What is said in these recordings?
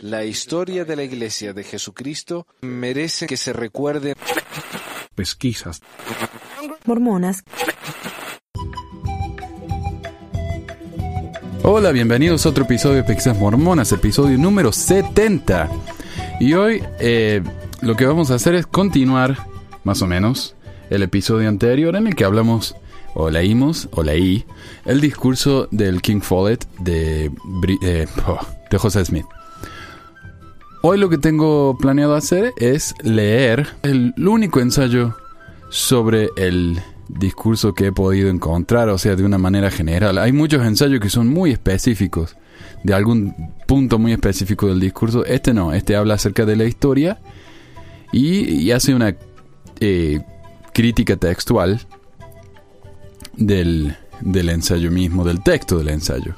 La historia de la Iglesia de Jesucristo merece que se recuerde. Pesquisas. Mormonas. Hola, bienvenidos a otro episodio de Pesquisas Mormonas, episodio número 70. Y hoy eh, lo que vamos a hacer es continuar, más o menos, el episodio anterior en el que hablamos o leímos, o leí, el discurso del King Follett de, eh, oh, de José Smith. Hoy lo que tengo planeado hacer es leer el único ensayo sobre el discurso que he podido encontrar, o sea, de una manera general. Hay muchos ensayos que son muy específicos, de algún punto muy específico del discurso. Este no, este habla acerca de la historia y, hace una eh, crítica textual del, del ensayo mismo, del texto del ensayo.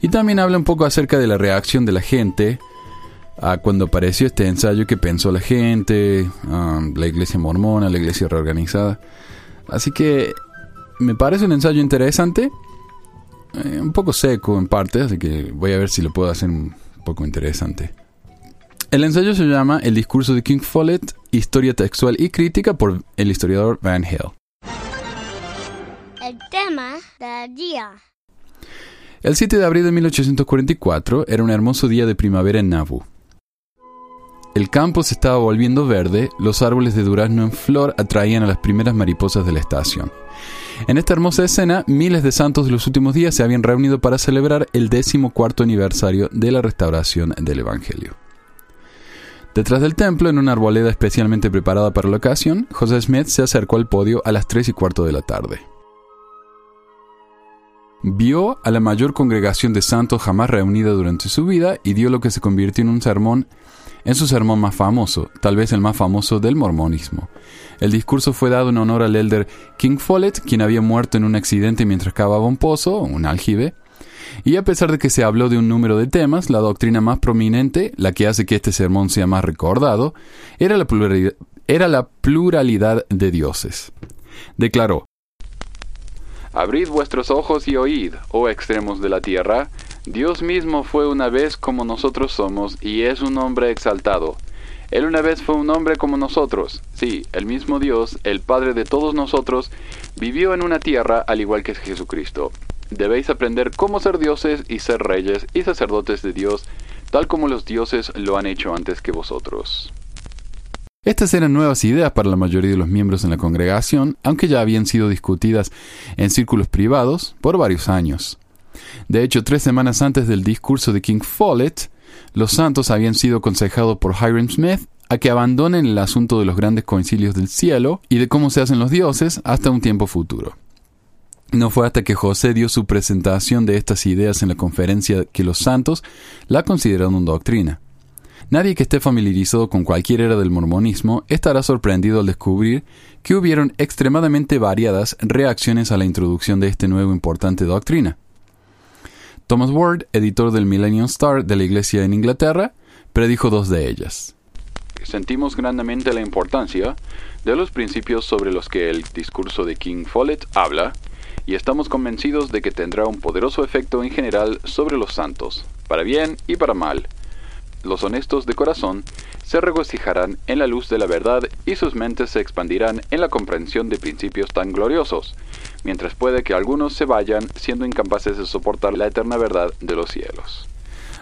Y también habla un poco acerca de la reacción de la gente a cuando apareció este ensayo que pensó la gente, la iglesia mormona, la iglesia reorganizada. Así que me parece un ensayo interesante, eh, un poco seco en parte, así que voy a ver si lo puedo hacer un poco interesante. El ensayo se llama El discurso de King Follett, historia textual y crítica por el historiador Van Hale. El tema del día. El 7 de abril de 1844 era un hermoso día de primavera en Nauvoo. El campo se estaba volviendo verde, los árboles de durazno en flor atraían a las primeras mariposas de la estación. En esta hermosa escena, miles de santos de los últimos días se habían reunido para celebrar el décimo cuarto aniversario de la restauración del Evangelio. Detrás del templo, en una arboleda especialmente preparada para la ocasión, José Smith se acercó al podio a las tres y cuarto de la tarde vio a la mayor congregación de santos jamás reunida durante su vida y dio lo que se convirtió en un sermón, en su sermón más famoso, tal vez el más famoso del mormonismo. El discurso fue dado en honor al elder King Follett, quien había muerto en un accidente mientras cavaba un pozo, un aljibe, y a pesar de que se habló de un número de temas, la doctrina más prominente, la que hace que este sermón sea más recordado, era la pluralidad, era la pluralidad de dioses. Declaró, Abrid vuestros ojos y oíd, oh extremos de la tierra. Dios mismo fue una vez como nosotros somos y es un hombre exaltado. Él una vez fue un hombre como nosotros. Sí, el mismo Dios, el Padre de todos nosotros, vivió en una tierra al igual que Jesucristo. Debéis aprender cómo ser dioses y ser reyes y sacerdotes de Dios, tal como los dioses lo han hecho antes que vosotros. Estas eran nuevas ideas para la mayoría de los miembros en la congregación, aunque ya habían sido discutidas en círculos privados por varios años. De hecho, tres semanas antes del discurso de King Follett, los santos habían sido aconsejados por Hiram Smith a que abandonen el asunto de los grandes concilios del cielo y de cómo se hacen los dioses hasta un tiempo futuro. No fue hasta que José dio su presentación de estas ideas en la conferencia que los santos la consideraron doctrina. Nadie que esté familiarizado con cualquier era del mormonismo estará sorprendido al descubrir que hubieron extremadamente variadas reacciones a la introducción de este nuevo importante doctrina. Thomas Ward, editor del Millennium Star de la Iglesia en Inglaterra, predijo dos de ellas. Sentimos grandemente la importancia de los principios sobre los que el discurso de King Follett habla, y estamos convencidos de que tendrá un poderoso efecto en general sobre los santos, para bien y para mal, los honestos de corazón se regocijarán en la luz de la verdad y sus mentes se expandirán en la comprensión de principios tan gloriosos, mientras puede que algunos se vayan siendo incapaces de soportar la eterna verdad de los cielos.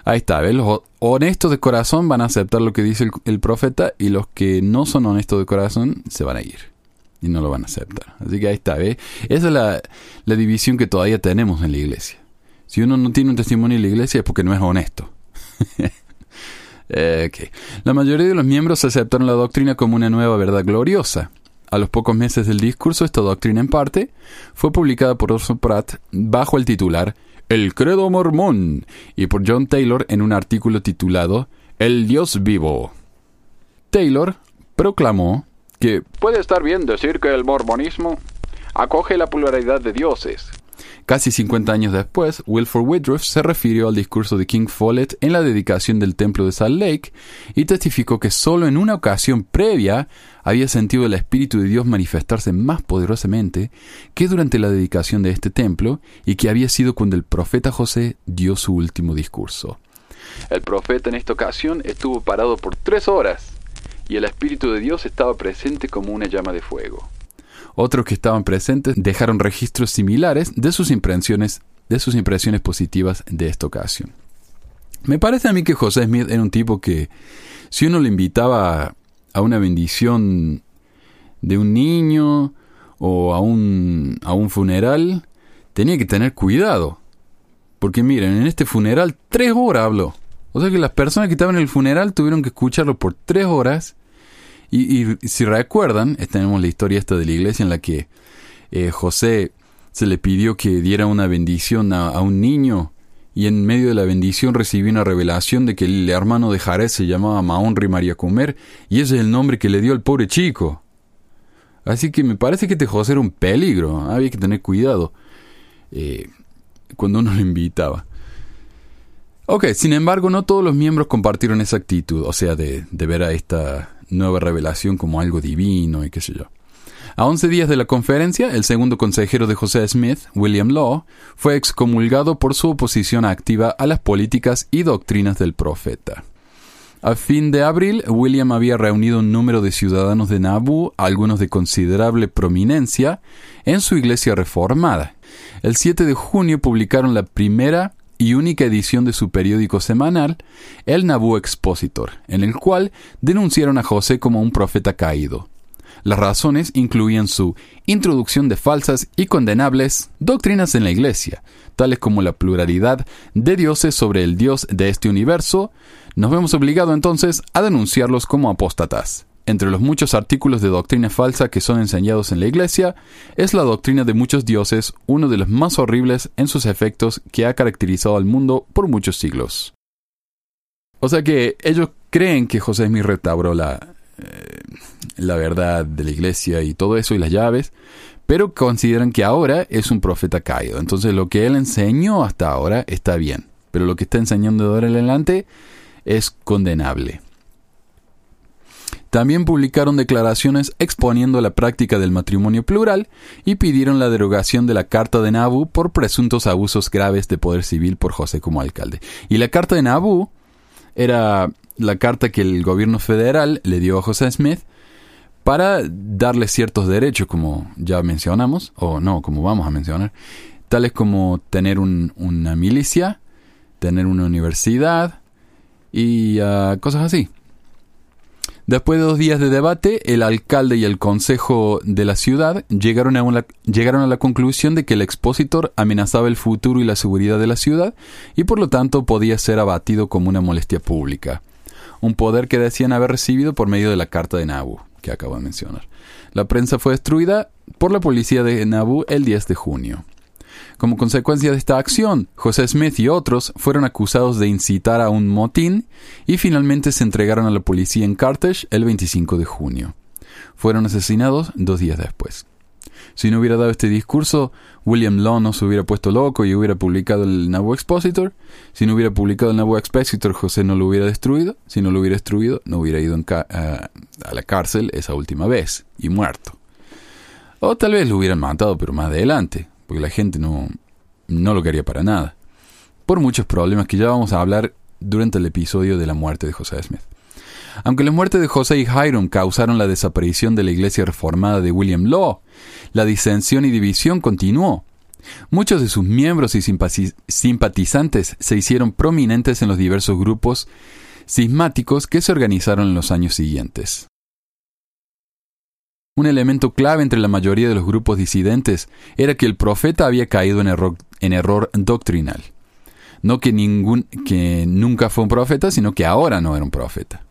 Ahí está, los honestos de corazón van a aceptar lo que dice el, profeta y los que no son honestos de corazón se van a ir y no lo van a aceptar. Así que ahí está, ¿ve? Esa es la, la división que todavía tenemos en la iglesia. Si uno no tiene un testimonio en la iglesia es porque no es honesto. La mayoría de los miembros aceptaron la doctrina como una nueva verdad gloriosa. A los pocos meses del discurso, esta doctrina en parte fue publicada por Orson Pratt bajo el titular El Credo Mormón y por John Taylor en un artículo titulado El Dios Vivo. Taylor proclamó que puede estar bien decir que el mormonismo acoge la pluralidad de dioses, Casi 50 años después, Wilford Woodruff se refirió al discurso de King Follett en la dedicación del templo de Salt Lake y testificó que solo en una ocasión previa había sentido el Espíritu de Dios manifestarse más poderosamente que durante la dedicación de este templo y que había sido cuando el profeta José dio su último discurso. El profeta en esta ocasión estuvo parado por tres horas y el Espíritu de Dios estaba presente como una llama de fuego. Otros que estaban presentes dejaron registros similares de sus impresiones, de sus impresiones positivas de esta ocasión. Me parece a mí que José Smith era un tipo que, si uno le invitaba a una bendición de un niño o a un, a un funeral, tenía que tener cuidado. Porque miren, en este funeral tres horas habló. O sea que las personas que estaban en el funeral tuvieron que escucharlo por tres horas. Y, si recuerdan, tenemos la historia esta de la iglesia en la que eh, José se le pidió que diera una bendición a, un niño y en medio de la bendición recibió una revelación de que el hermano de Jared se llamaba Mahonri María Comer y ese es el nombre que le dio al pobre chico. Así que me parece que este José era un peligro, había que tener cuidado eh, cuando uno lo invitaba. Ok, sin embargo, no todos los miembros compartieron esa actitud, o sea, de ver a esta nueva revelación como algo divino y qué sé yo. A 11 días de la conferencia, el segundo consejero de José Smith, William Law, fue excomulgado por su oposición activa a las políticas y doctrinas del profeta. A fin de abril, William había reunido un número de ciudadanos de Nabu, algunos de considerable prominencia, en su iglesia reformada. El 7 de junio publicaron la primera y única edición de su periódico semanal, El Nabu Expositor, en el cual denunciaron a José como un profeta caído. Las razones incluían su introducción de falsas y condenables doctrinas en la Iglesia, tales como la pluralidad de dioses sobre el Dios de este universo, nos vemos obligados entonces a denunciarlos como apóstatas. Entre los muchos artículos de doctrina falsa que son enseñados en la Iglesia, es la doctrina de muchos dioses, uno de los más horribles en sus efectos que ha caracterizado al mundo por muchos siglos. O sea que ellos creen que José Smith la, eh, la verdad de la Iglesia y todo eso y las llaves, pero consideran que ahora es un profeta caído. Entonces lo que él enseñó hasta ahora está bien, pero lo que está enseñando de ahora en adelante es condenable. También publicaron declaraciones exponiendo la práctica del matrimonio plural y pidieron la derogación de la Carta de Nabu por presuntos abusos graves de poder civil por José como alcalde. Y la Carta de Nabu era la carta que el gobierno federal le dio a José Smith para darle ciertos derechos, como ya mencionamos, o no, como vamos a mencionar, tales como tener una milicia, tener una universidad, y ah, cosas así. Después de dos días de debate, el alcalde y el consejo de la ciudad llegaron a, la conclusión de que el expositor amenazaba el futuro y la seguridad de la ciudad y por lo tanto podía ser abatido como una molestia pública, un poder que decían haber recibido por medio de la carta de Nabu, que acabo de mencionar. La prensa fue destruida por la policía de Nabu el 10 de junio. Como consecuencia de esta acción, José Smith y otros fueron acusados de incitar a un motín y finalmente se entregaron a la policía en Carthage el 25 de junio. Fueron asesinados dos días después. Si no hubiera dado este discurso, William Law no se hubiera puesto loco y hubiera publicado el Nauvoo Expositor. Si no hubiera publicado el Nauvoo Expositor, José no lo hubiera destruido. Si no lo hubiera destruido, no hubiera ido a la cárcel esa última vez y muerto. O tal vez lo hubieran matado, pero más adelante porque la gente no, no lo quería para nada. Por muchos problemas que ya vamos a hablar durante el episodio de la muerte de José Smith. Aunque la muerte de José y Hiram causaron la desaparición de la iglesia reformada de William Law, la disensión y división continuó. Muchos de sus miembros y simpatizantes se hicieron prominentes en los diversos grupos cismáticos que se organizaron en los años siguientes. Un elemento clave entre la mayoría de los grupos disidentes era que el profeta había caído en error, doctrinal. No que, ningún, que nunca fue un profeta, sino que ahora no era un profeta.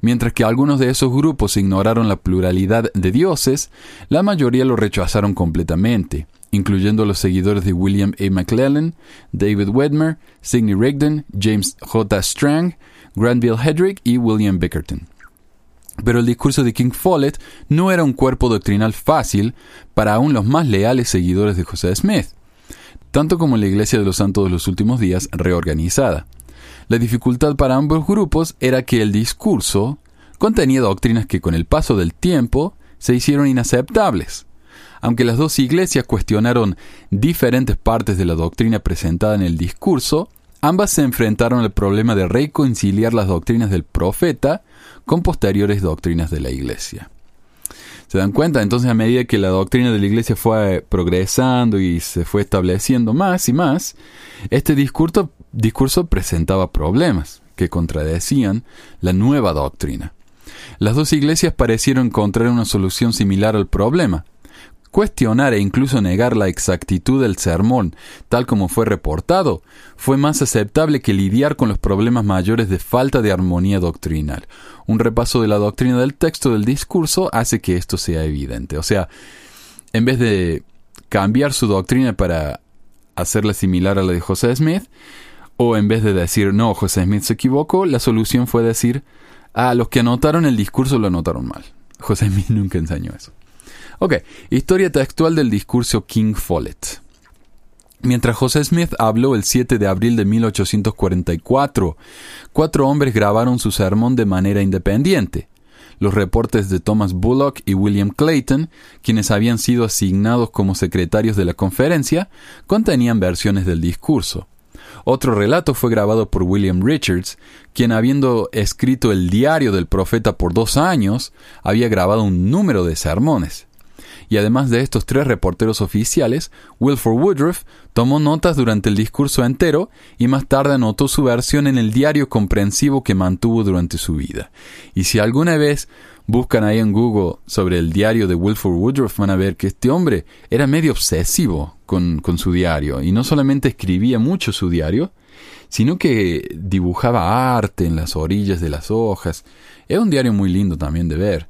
Mientras que algunos de esos grupos ignoraron la pluralidad de dioses, la mayoría lo rechazaron completamente, incluyendo los seguidores de William A. McClellan, David Wedmer, Sidney Rigdon, James J. Strang, Granville Hedrick y William Bickerton. Pero el discurso de King Follett no era un cuerpo doctrinal fácil para aún los más leales seguidores de José Smith, tanto como la Iglesia de los Santos de los Últimos Días reorganizada. La dificultad para ambos grupos era que el discurso contenía doctrinas que con el paso del tiempo se hicieron inaceptables. Aunque las dos iglesias cuestionaron diferentes partes de la doctrina presentada en el discurso, Ambas se enfrentaron al problema de reconciliar las doctrinas del profeta con posteriores doctrinas de la iglesia. ¿Se dan cuenta? Entonces a medida que la doctrina de la iglesia fue progresando y se fue estableciendo más y más, este discurso, discurso presentaba problemas que contradecían la nueva doctrina. Las dos iglesias parecieron encontrar una solución similar al problema, Cuestionar e incluso negar la exactitud del sermón, tal como fue reportado, fue más aceptable que lidiar con los problemas mayores de falta de armonía doctrinal. Un repaso de la doctrina del texto del discurso hace que esto sea evidente. O sea, en vez de cambiar su doctrina para hacerla similar a la de José Smith, o en vez de decir, no, José Smith se equivocó, la solución fue decir, ah, los que anotaron el discurso lo anotaron mal. José Smith nunca enseñó eso. Ok, historia textual del discurso King Follett. Mientras José Smith habló el 7 de abril de 1844, cuatro hombres grabaron su sermón de manera independiente. Los reportes de Thomas Bullock y William Clayton, quienes habían sido asignados como secretarios de la conferencia, contenían versiones del discurso. Otro relato fue grabado por William Richards, quien habiendo escrito el diario del profeta por dos años, había grabado un número de sermones y además de estos tres reporteros oficiales, Wilford Woodruff tomó notas durante el discurso entero y más tarde anotó su versión en el diario comprensivo que mantuvo durante su vida. Y si alguna vez buscan ahí en Google sobre el diario de Wilford Woodruff, van a ver que este hombre era medio obsesivo con, con su diario y no solamente escribía mucho su diario, sino que dibujaba arte en las orillas de las hojas. Es un diario muy lindo también de ver.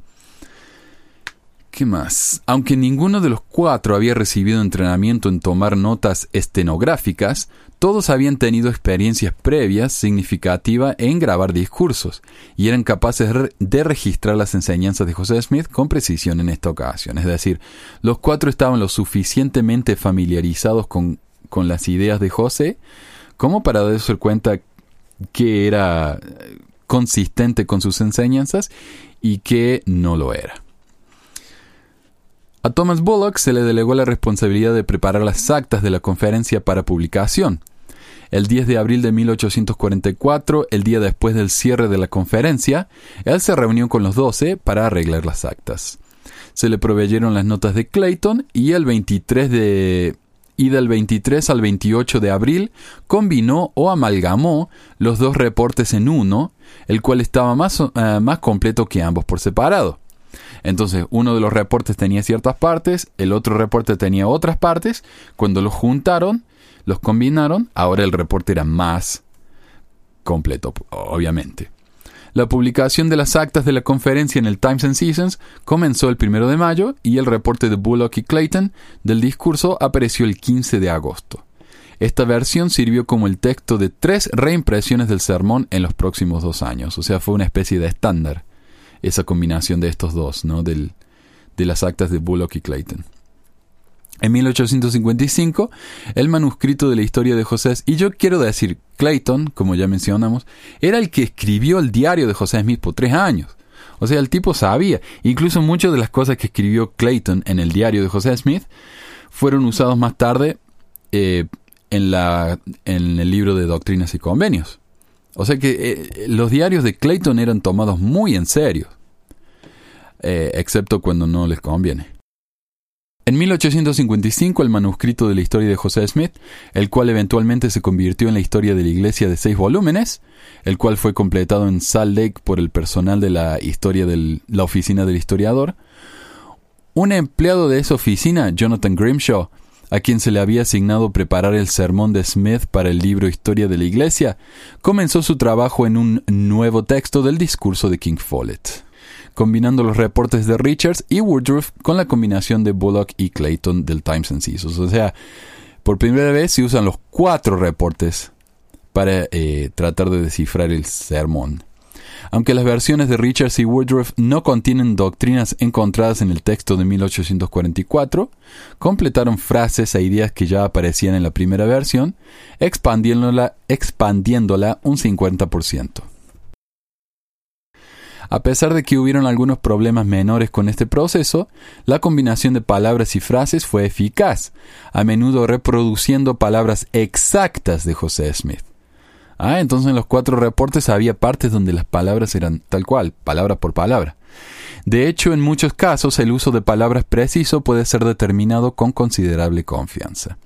¿Qué más? Aunque ninguno de los cuatro había recibido entrenamiento en tomar notas estenográficas, todos habían tenido experiencias previas significativas en grabar discursos y eran capaces de registrar las enseñanzas de José Smith con precisión en esta ocasión. Es decir, los cuatro estaban lo suficientemente familiarizados con, con las ideas de José como para darse cuenta que era consistente con sus enseñanzas y que no lo era. A Thomas Bullock se le delegó la responsabilidad de preparar las actas de la conferencia para publicación. El 10 de abril de 1844, el día después del cierre de la conferencia, él se reunió con los doce para arreglar las actas. Se le proveyeron las notas de Clayton y el 23 de y del 23 al 28 de abril combinó o amalgamó los dos reportes en uno, el cual estaba más, eh, más completo que ambos por separado. Entonces, uno de los reportes tenía ciertas partes, el otro reporte tenía otras partes. Cuando los juntaron, los combinaron, ahora el reporte era más completo, obviamente. La publicación de las actas de la conferencia en el Times and Seasons comenzó el 1 de mayo y el reporte de Bullock y Clayton del discurso apareció el 15 de agosto. Esta versión sirvió como el texto de tres reimpresiones del sermón en los próximos dos años, o sea, fue una especie de estándar esa combinación de estos dos, ¿no? Del, de las actas de Bullock y Clayton. En 1855, el manuscrito de la historia de José, y yo quiero decir, Clayton, como ya mencionamos, era el que escribió el diario de José Smith por tres años. O sea, el tipo sabía. Incluso muchas de las cosas que escribió Clayton en el diario de José Smith fueron usados más tarde eh, en, la, en el libro de Doctrinas y Convenios. O sea que eh, los diarios de Clayton eran tomados muy en serio. Eh, excepto cuando no les conviene. En 1855 el manuscrito de la historia de José Smith, el cual eventualmente se convirtió en la historia de la iglesia de seis volúmenes, el cual fue completado en Salt Lake por el personal de la historia de la oficina del historiador, un empleado de esa oficina, Jonathan Grimshaw, a quien se le había asignado preparar el sermón de Smith para el libro Historia de la Iglesia, comenzó su trabajo en un nuevo texto del discurso de King Follett combinando los reportes de Richards y Woodruff con la combinación de Bullock y Clayton del Times and Seasons. O sea, por primera vez se usan los cuatro reportes para eh, tratar de descifrar el sermón. Aunque las versiones de Richards y Woodruff no contienen doctrinas encontradas en el texto de 1844, completaron frases e ideas que ya aparecían en la primera versión, expandiéndola, expandiéndola un 50%. A pesar de que hubieron algunos problemas menores con este proceso, la combinación de palabras y frases fue eficaz, a menudo reproduciendo palabras exactas de José Smith. Ah, entonces en los cuatro reportes había partes donde las palabras eran tal cual, palabra por palabra. De hecho, en muchos casos el uso de palabras preciso puede ser determinado con considerable confianza.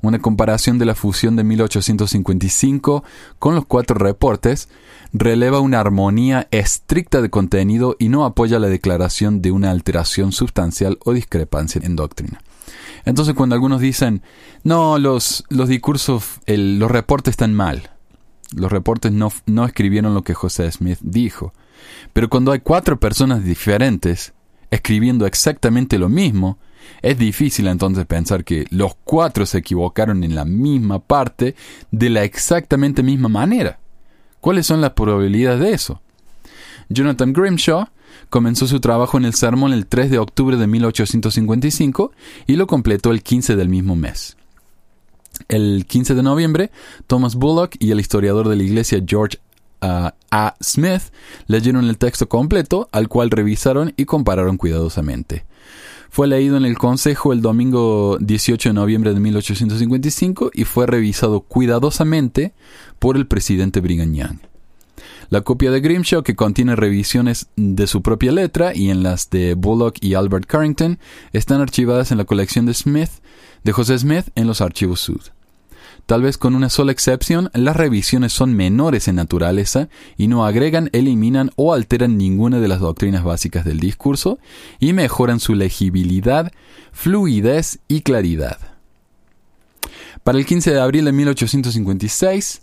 Una comparación de la fusión de 1855 con los cuatro reportes releva una armonía estricta de contenido y no apoya la declaración de una alteración sustancial o discrepancia en doctrina. Entonces cuando algunos dicen, no, los, los discursos, los reportes están mal, los reportes no, no escribieron lo que José Smith dijo, pero cuando hay cuatro personas diferentes escribiendo exactamente lo mismo, es difícil entonces pensar que los cuatro se equivocaron en la misma parte de la exactamente misma manera. ¿Cuáles son las probabilidades de eso? Jonathan Grimshaw comenzó su trabajo en el sermón el 3 de octubre de 1855 y lo completó el 15 del mismo mes. El 15 de noviembre, Thomas Bullock y el historiador de la iglesia George uh, A. Smith leyeron el texto completo, al cual revisaron y compararon cuidadosamente. Fue leído en el Consejo el domingo 18 de noviembre de 1855 y fue revisado cuidadosamente por el presidente Brigham Young. La copia de Grimshaw, que contiene revisiones de su propia letra y en las de Bullock y Albert Carrington, están archivadas en la colección de Smith, de José Smith, en los archivos Sud. Tal vez con una sola excepción, las revisiones son menores en naturaleza y no agregan, eliminan o alteran ninguna de las doctrinas básicas del discurso y mejoran su legibilidad, fluidez y claridad. Para el 15 de abril de 1856,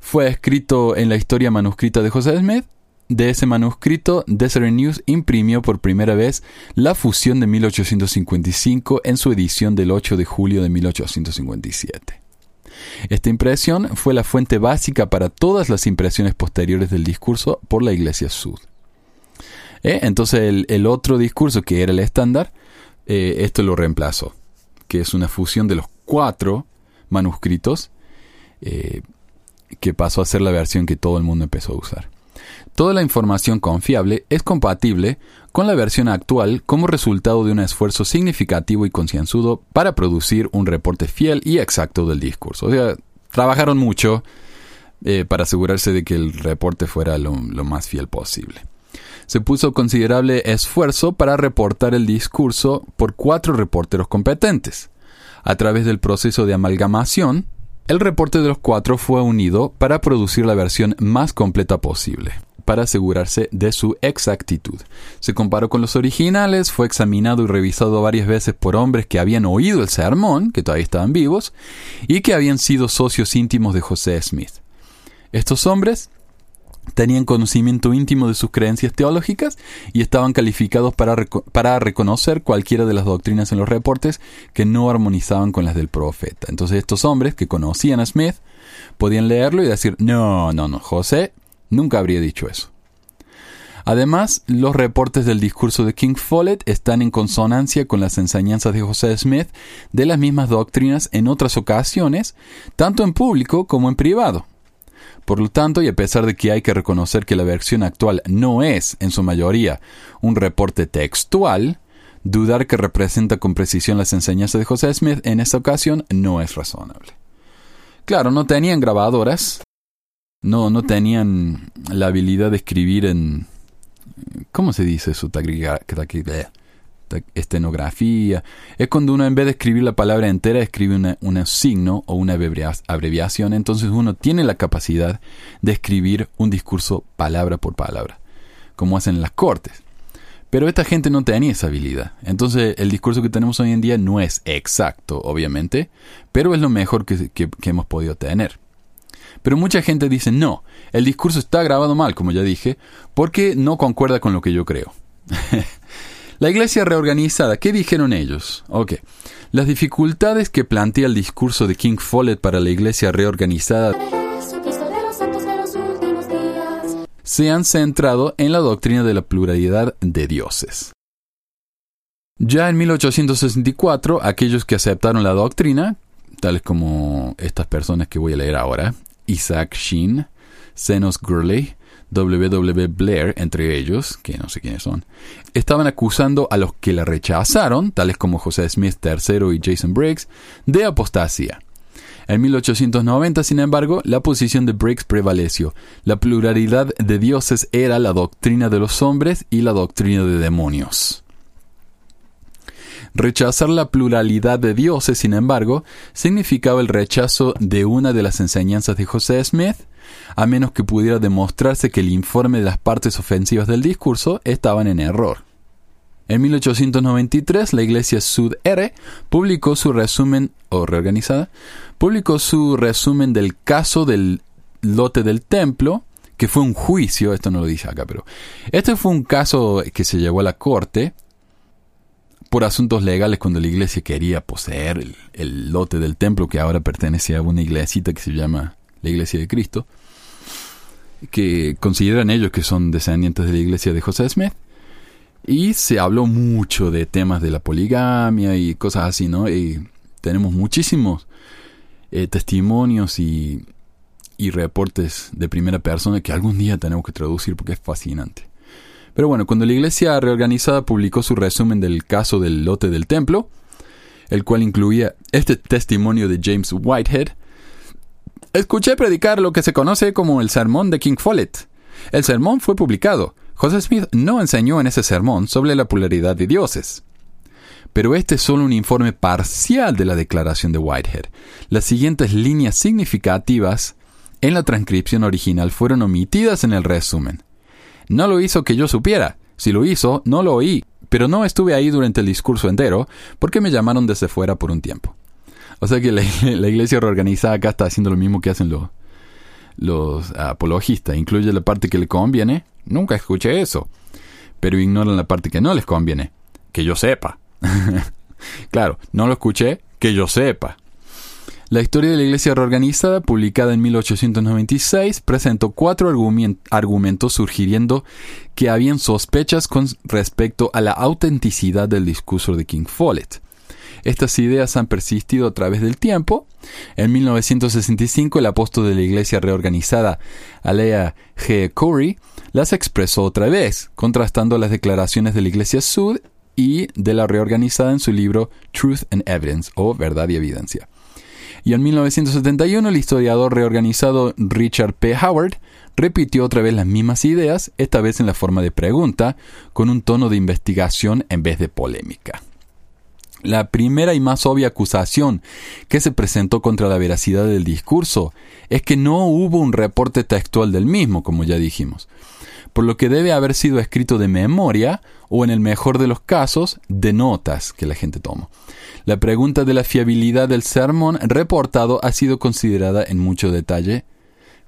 fue escrito en la historia manuscrita de José Smith. De ese manuscrito, Deseret News imprimió por primera vez la fusión de 1855 en su edición del 8 de julio de 1857. Esta impresión fue la fuente básica para todas las impresiones posteriores del discurso por la Iglesia Sud. ¿Eh? Entonces el, otro discurso que era el estándar, eh, esto lo reemplazó, que es una fusión de los cuatro manuscritos eh, que pasó a ser la versión que todo el mundo empezó a usar. Toda la información confiable es compatible con la versión actual como resultado de un esfuerzo significativo y concienzudo para producir un reporte fiel y exacto del discurso. O sea, trabajaron mucho eh, para asegurarse de que el reporte fuera lo, lo más fiel posible. Se puso considerable esfuerzo para reportar el discurso por cuatro reporteros competentes. A través del proceso de amalgamación, el reporte de los cuatro fue unido para producir la versión más completa posible para asegurarse de su exactitud. Se comparó con los originales, fue examinado y revisado varias veces por hombres que habían oído el sermón, que todavía estaban vivos, y que habían sido socios íntimos de José Smith. Estos hombres tenían conocimiento íntimo de sus creencias teológicas y estaban calificados para, para, reconocer cualquiera de las doctrinas en los reportes que no armonizaban con las del profeta. Entonces estos hombres que conocían a Smith podían leerlo y decir, no, no, no, José nunca habría dicho eso. Además, los reportes del discurso de King Follett están en consonancia con las enseñanzas de José Smith de las mismas doctrinas en otras ocasiones, tanto en público como en privado. Por lo tanto, y a pesar de que hay que reconocer que la versión actual no es, en su mayoría, un reporte textual, dudar que representa con precisión las enseñanzas de José Smith en esta ocasión no es razonable. Claro, no tenían grabadoras, no, no tenían la habilidad de escribir en... ¿Cómo se dice eso? estenografía. Es cuando uno en vez de escribir la palabra entera escribe un signo o una abreviación. Entonces uno tiene la capacidad de escribir un discurso palabra por palabra, como hacen las cortes. Pero esta gente no tenía esa habilidad. Entonces el discurso que tenemos hoy en día no es exacto, obviamente, pero es lo mejor que, que hemos podido tener. Pero mucha gente dice, no, el discurso está grabado mal, como ya dije, porque no concuerda con lo que yo creo. La iglesia reorganizada, ¿qué dijeron ellos? Ok. Las dificultades que plantea el discurso de King Follett para la iglesia reorganizada se han centrado en la doctrina de la pluralidad de dioses. Ya en 1864, aquellos que aceptaron la doctrina, tales como estas personas que voy a leer ahora, Isaac Sheen, Zenos Gurley, W.W. Blair, entre ellos, que no sé quiénes son, estaban acusando a los que la rechazaron, tales como José Smith III y Jason Briggs, de apostasía. En 1890, sin embargo, la posición de Briggs prevaleció. La pluralidad de dioses era la doctrina de los hombres y la doctrina de demonios. Rechazar la pluralidad de dioses, sin embargo, significaba el rechazo de una de las enseñanzas de José Smith, a menos que pudiera demostrarse que el informe de las partes ofensivas del discurso estaban en error. En 1893, la iglesia Sud R publicó su resumen, o reorganizada, publicó su resumen del caso del lote del templo, que fue un juicio, esto no lo dice acá, pero este fue un caso que se llevó a la corte por asuntos legales cuando la iglesia quería poseer el, lote del templo que ahora pertenece a una iglesita que se llama la Iglesia de Cristo, que consideran ellos que son descendientes de la iglesia de José Smith. Y se habló mucho de temas de la poligamia y cosas así, ¿no? Y tenemos muchísimos eh, testimonios y reportes de primera persona que algún día tenemos que traducir porque es fascinante. Pero bueno, cuando la iglesia reorganizada publicó su resumen del caso del lote del templo, el cual incluía este testimonio de James Whitehead, escuché predicar lo que se conoce como el sermón de King Follett. El sermón fue publicado, José Smith no enseñó en ese sermón sobre la polaridad de dioses. Pero este es solo un informe parcial de la declaración de Whitehead. Las siguientes líneas significativas en la transcripción original fueron omitidas en el resumen. No lo hizo que yo supiera. Si lo hizo, no lo oí, pero no estuve ahí durante el discurso entero porque me llamaron desde fuera por un tiempo. O sea que la, iglesia reorganizada acá está haciendo lo mismo que hacen los, los apologistas. Incluye la parte que le conviene Nunca escuché eso. Pero ignoran la parte que no les conviene. Que yo sepa. claro, no lo escuché, que yo sepa. La historia de la Iglesia reorganizada, publicada en 1896, presentó cuatro argumentos sugiriendo que habían sospechas con respecto a la autenticidad del discurso de King Follett. Estas ideas han persistido a través del tiempo. En 1965, el apóstol de la Iglesia reorganizada, Alea G. Corey, las expresó otra vez, contrastando las declaraciones de la Iglesia Sud y de la reorganizada en su libro Truth and Evidence, o Verdad y Evidencia. Y en 1971, el historiador reorganizado Richard P. Howard repitió otra vez las mismas ideas, esta vez en la forma de pregunta, con un tono de investigación en vez de polémica. La primera y más obvia acusación que se presentó contra la veracidad del discurso es que no hubo un reporte textual del mismo, como ya dijimos, por lo que debe haber sido escrito de memoria o en el mejor de los casos de notas que la gente tomó. La pregunta de la fiabilidad del sermón reportado ha sido considerada en mucho detalle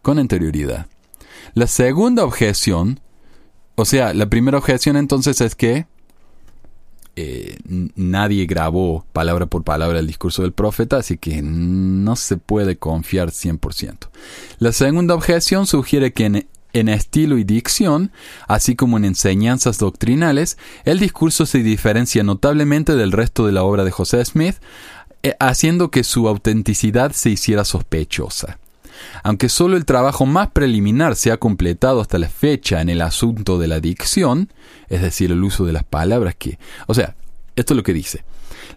con anterioridad. La segunda objeción, o sea, la primera objeción entonces es que eh, nadie grabó palabra por palabra el discurso del profeta, así que no se puede confiar 100%. La segunda objeción sugiere que en, en estilo y dicción, así como en enseñanzas doctrinales, el discurso se diferencia notablemente del resto de la obra de José Smith, eh, haciendo que su autenticidad se hiciera sospechosa. Aunque solo el trabajo más preliminar se ha completado hasta la fecha en el asunto de la dicción, es decir, el uso de las palabras que... O sea, esto es lo que dice.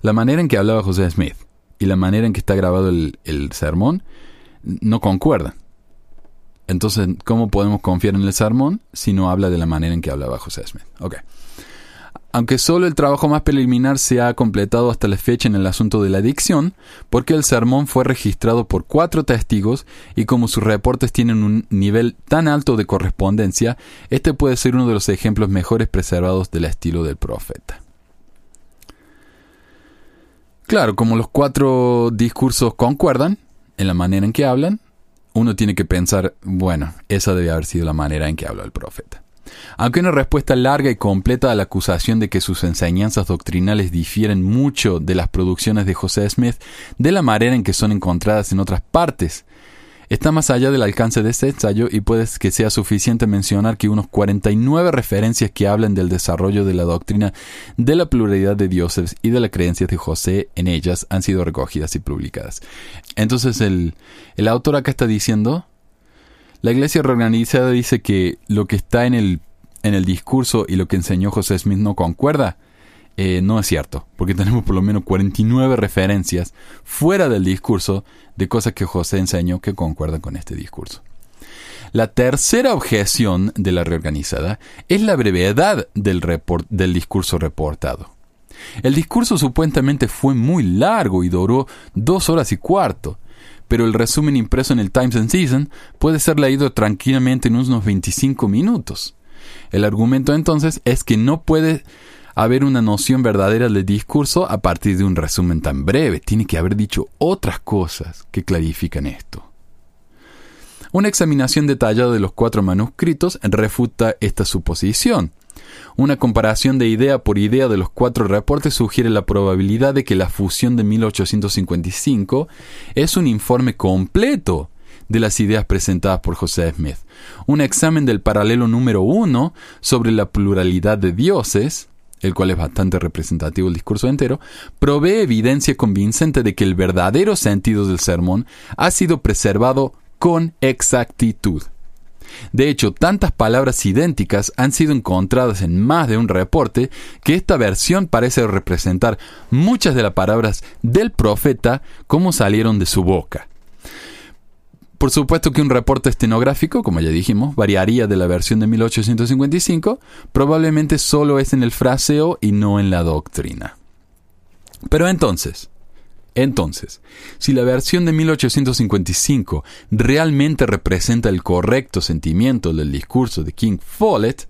La manera en que hablaba José Smith y la manera en que está grabado el, sermón no concuerdan. Entonces, ¿cómo podemos confiar en el sermón si no habla de la manera en que hablaba José Smith? Okay. Aunque solo el trabajo más preliminar se ha completado hasta la fecha en el asunto de la adicción, porque el sermón fue registrado por cuatro testigos y como sus reportes tienen un nivel tan alto de correspondencia, este puede ser uno de los ejemplos mejores preservados del estilo del profeta. Claro, como los cuatro discursos concuerdan en la manera en que hablan, uno tiene que pensar, bueno, esa debe haber sido la manera en que habla el profeta. Aunque una respuesta larga y completa a la acusación de que sus enseñanzas doctrinales difieren mucho de las producciones de José Smith de la manera en que son encontradas en otras partes, está más allá del alcance de este ensayo y puede que sea suficiente mencionar que unos 49 referencias que hablan del desarrollo de la doctrina de la pluralidad de dioses y de la creencia de José en ellas han sido recogidas y publicadas. Entonces el, el autor acá está diciendo la iglesia reorganizada dice que lo que está en el, en el discurso y lo que enseñó José Smith no concuerda. eh, no es cierto, porque tenemos por lo menos 49 referencias fuera del discurso de cosas que José enseñó que concuerdan con este discurso. La tercera objeción de la reorganizada es la brevedad del, del discurso reportado. El discurso supuestamente fue muy largo y duró dos horas y cuarto, pero el resumen impreso en el Times and Season puede ser leído tranquilamente en unos 25 minutos. El argumento entonces es que no puede haber una noción verdadera del discurso a partir de un resumen tan breve. Tiene que haber dicho otras cosas que clarifican esto. Una examinación detallada de los cuatro manuscritos refuta esta suposición. Una comparación de idea por idea de los cuatro reportes sugiere la probabilidad de que la fusión de 1855 es un informe completo de las ideas presentadas por José Smith. Un examen del paralelo número uno sobre la pluralidad de dioses, el cual es bastante representativo del discurso entero, provee evidencia convincente de que el verdadero sentido del sermón ha sido preservado con exactitud. De hecho, tantas palabras idénticas han sido encontradas en más de un reporte que esta versión parece representar muchas de las palabras del profeta como salieron de su boca. Por supuesto que un reporte estenográfico, como ya dijimos, variaría de la versión de 1855, probablemente solo es en el fraseo y no en la doctrina. Pero entonces, entonces, si la versión de 1855 realmente representa el correcto sentimiento del discurso de King Follett,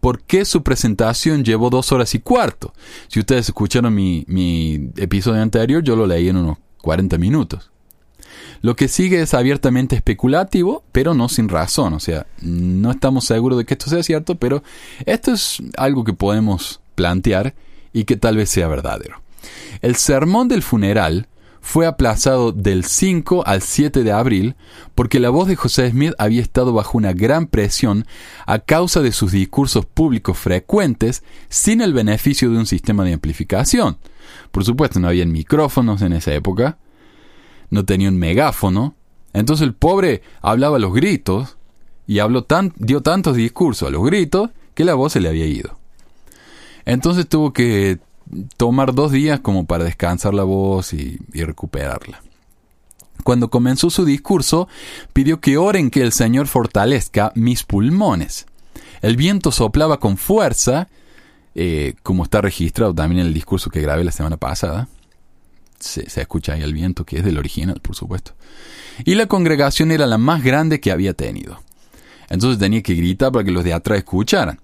¿por qué su presentación llevó dos horas y cuarto? Si ustedes escucharon mi, mi episodio anterior, yo lo leí en unos 40 minutos. Lo que sigue es abiertamente especulativo, pero no sin razón. O sea, no estamos seguros de que esto sea cierto, pero esto es algo que podemos plantear y que tal vez sea verdadero. El sermón del funeral fue aplazado del 5 al 7 de abril porque la voz de José Smith había estado bajo una gran presión a causa de sus discursos públicos frecuentes sin el beneficio de un sistema de amplificación. Por supuesto, no había micrófonos en esa época, no tenía un megáfono, entonces el pobre hablaba a los gritos y habló tan, dio tantos discursos a los gritos que la voz se le había ido. Entonces tuvo que tomar dos días como para descansar la voz y, recuperarla. Cuando comenzó su discurso, pidió que oren que el Señor fortalezca mis pulmones. El viento soplaba con fuerza, eh, como está registrado también en el discurso que grabé la semana pasada. Se, se, escucha ahí el viento, que es del original, por supuesto. Y la congregación era la más grande que había tenido. Entonces tenía que gritar para que los de atrás escucharan.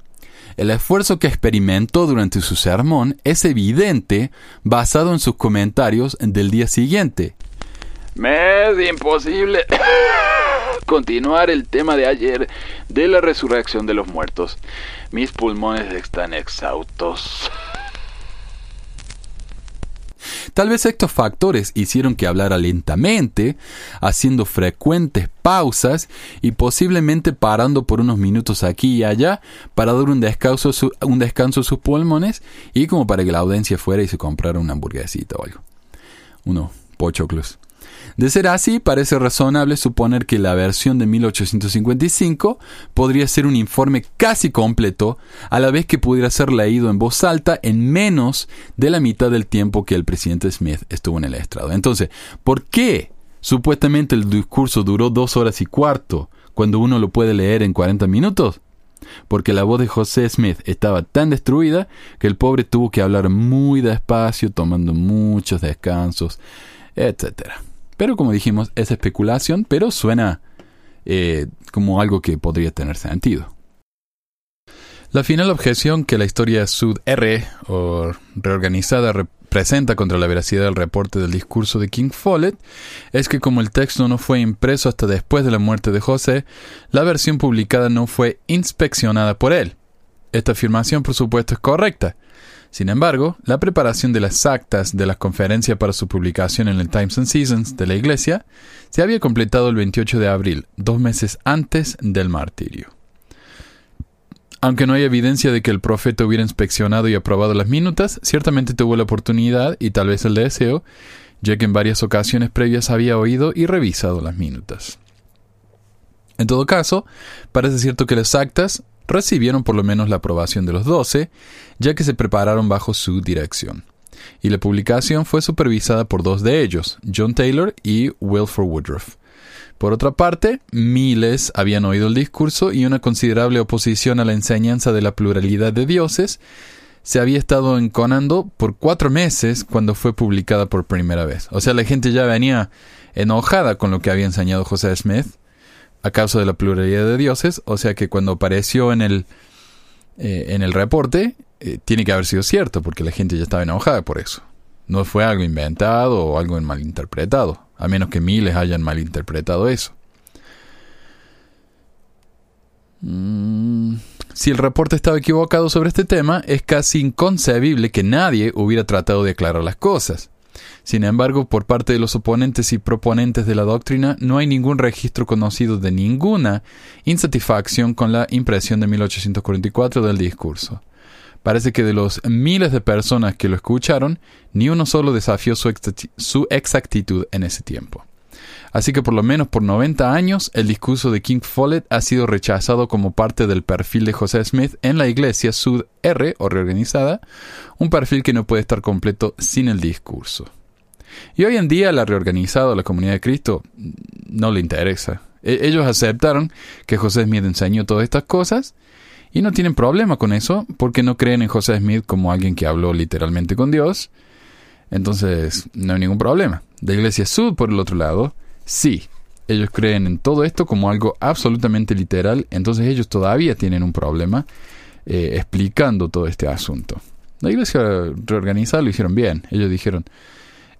El esfuerzo que experimentó durante su sermón es evidente basado en sus comentarios del día siguiente. Me es imposible continuar el tema de ayer de la resurrección de los muertos. Mis pulmones están exhaustos. Tal vez estos factores hicieron que hablara lentamente, haciendo frecuentes pausas y posiblemente parando por unos minutos aquí y allá para dar un descanso, a sus pulmones y como para que la audiencia fuera y se comprara una hamburguesita o algo. Uno, pochoclos. De ser así, parece razonable suponer que la versión de 1855 podría ser un informe casi completo, a la vez que pudiera ser leído en voz alta en menos de la mitad del tiempo que el presidente Smith estuvo en el estrado. Entonces, ¿por qué supuestamente el discurso duró dos horas y cuarto cuando uno lo puede leer en 40 minutos? porque la voz de José Smith estaba tan destruida que el pobre tuvo que hablar muy despacio, tomando muchos descansos, etcétera. Pero como dijimos, es especulación, pero suena eh, como algo que podría tener sentido. La final objeción que la historia Sud R o reorganizada presenta contra la veracidad del reporte del discurso de King Follett es que como el texto no fue impreso hasta después de la muerte de José, la versión publicada no fue inspeccionada por él. Esta afirmación por supuesto es correcta, sin embargo, la preparación de las actas de la conferencia para su publicación en el Times and Seasons de la Iglesia se había completado el 28 de abril, dos meses antes del martirio. Aunque no hay evidencia de que el profeta hubiera inspeccionado y aprobado las minutas, ciertamente tuvo la oportunidad y tal vez el deseo, ya que en varias ocasiones previas había oído y revisado las minutas. En todo caso, parece cierto que las actas recibieron por lo menos la aprobación de los doce, ya que se prepararon bajo su dirección. Y la publicación fue supervisada por dos de ellos, John Taylor y Wilford Woodruff. Por otra parte, miles habían oído el discurso y una considerable oposición a la enseñanza de la pluralidad de dioses se había estado enconando por cuatro meses cuando fue publicada por primera vez. O sea, la gente ya venía enojada con lo que había enseñado José Smith a causa de la pluralidad de dioses. O sea que cuando apareció en el, eh, en el reporte, eh, tiene que haber sido cierto, porque la gente ya estaba enojada por eso. No fue algo inventado o algo malinterpretado, a menos que miles hayan malinterpretado eso. Mm, si el reporte estaba equivocado sobre este tema, es casi inconcebible que nadie hubiera tratado de aclarar las cosas. Sin embargo, por parte de los oponentes y proponentes de la doctrina, no hay ningún registro conocido de ninguna insatisfacción con la impresión de 1844 del discurso. Parece que de los miles de personas que lo escucharon, ni uno solo desafió su, exactitud en ese tiempo. Así que por lo menos por 90 años, el discurso de King Follett ha sido rechazado como parte del perfil de José Smith en la iglesia Sud R o reorganizada, un perfil que no puede estar completo sin el discurso. Y hoy en día la reorganizada la comunidad de Cristo no le interesa. E-, ellos aceptaron que José Smith enseñó todas estas cosas y no tienen problema con eso porque no creen en José Smith como alguien que habló literalmente con Dios. Entonces, no hay ningún problema. De Iglesia Sud, por el otro lado, sí. Ellos creen en todo esto como algo absolutamente literal. Entonces ellos todavía tienen un problema eh, explicando todo este asunto. La iglesia reorganizada lo hicieron bien. Ellos dijeron,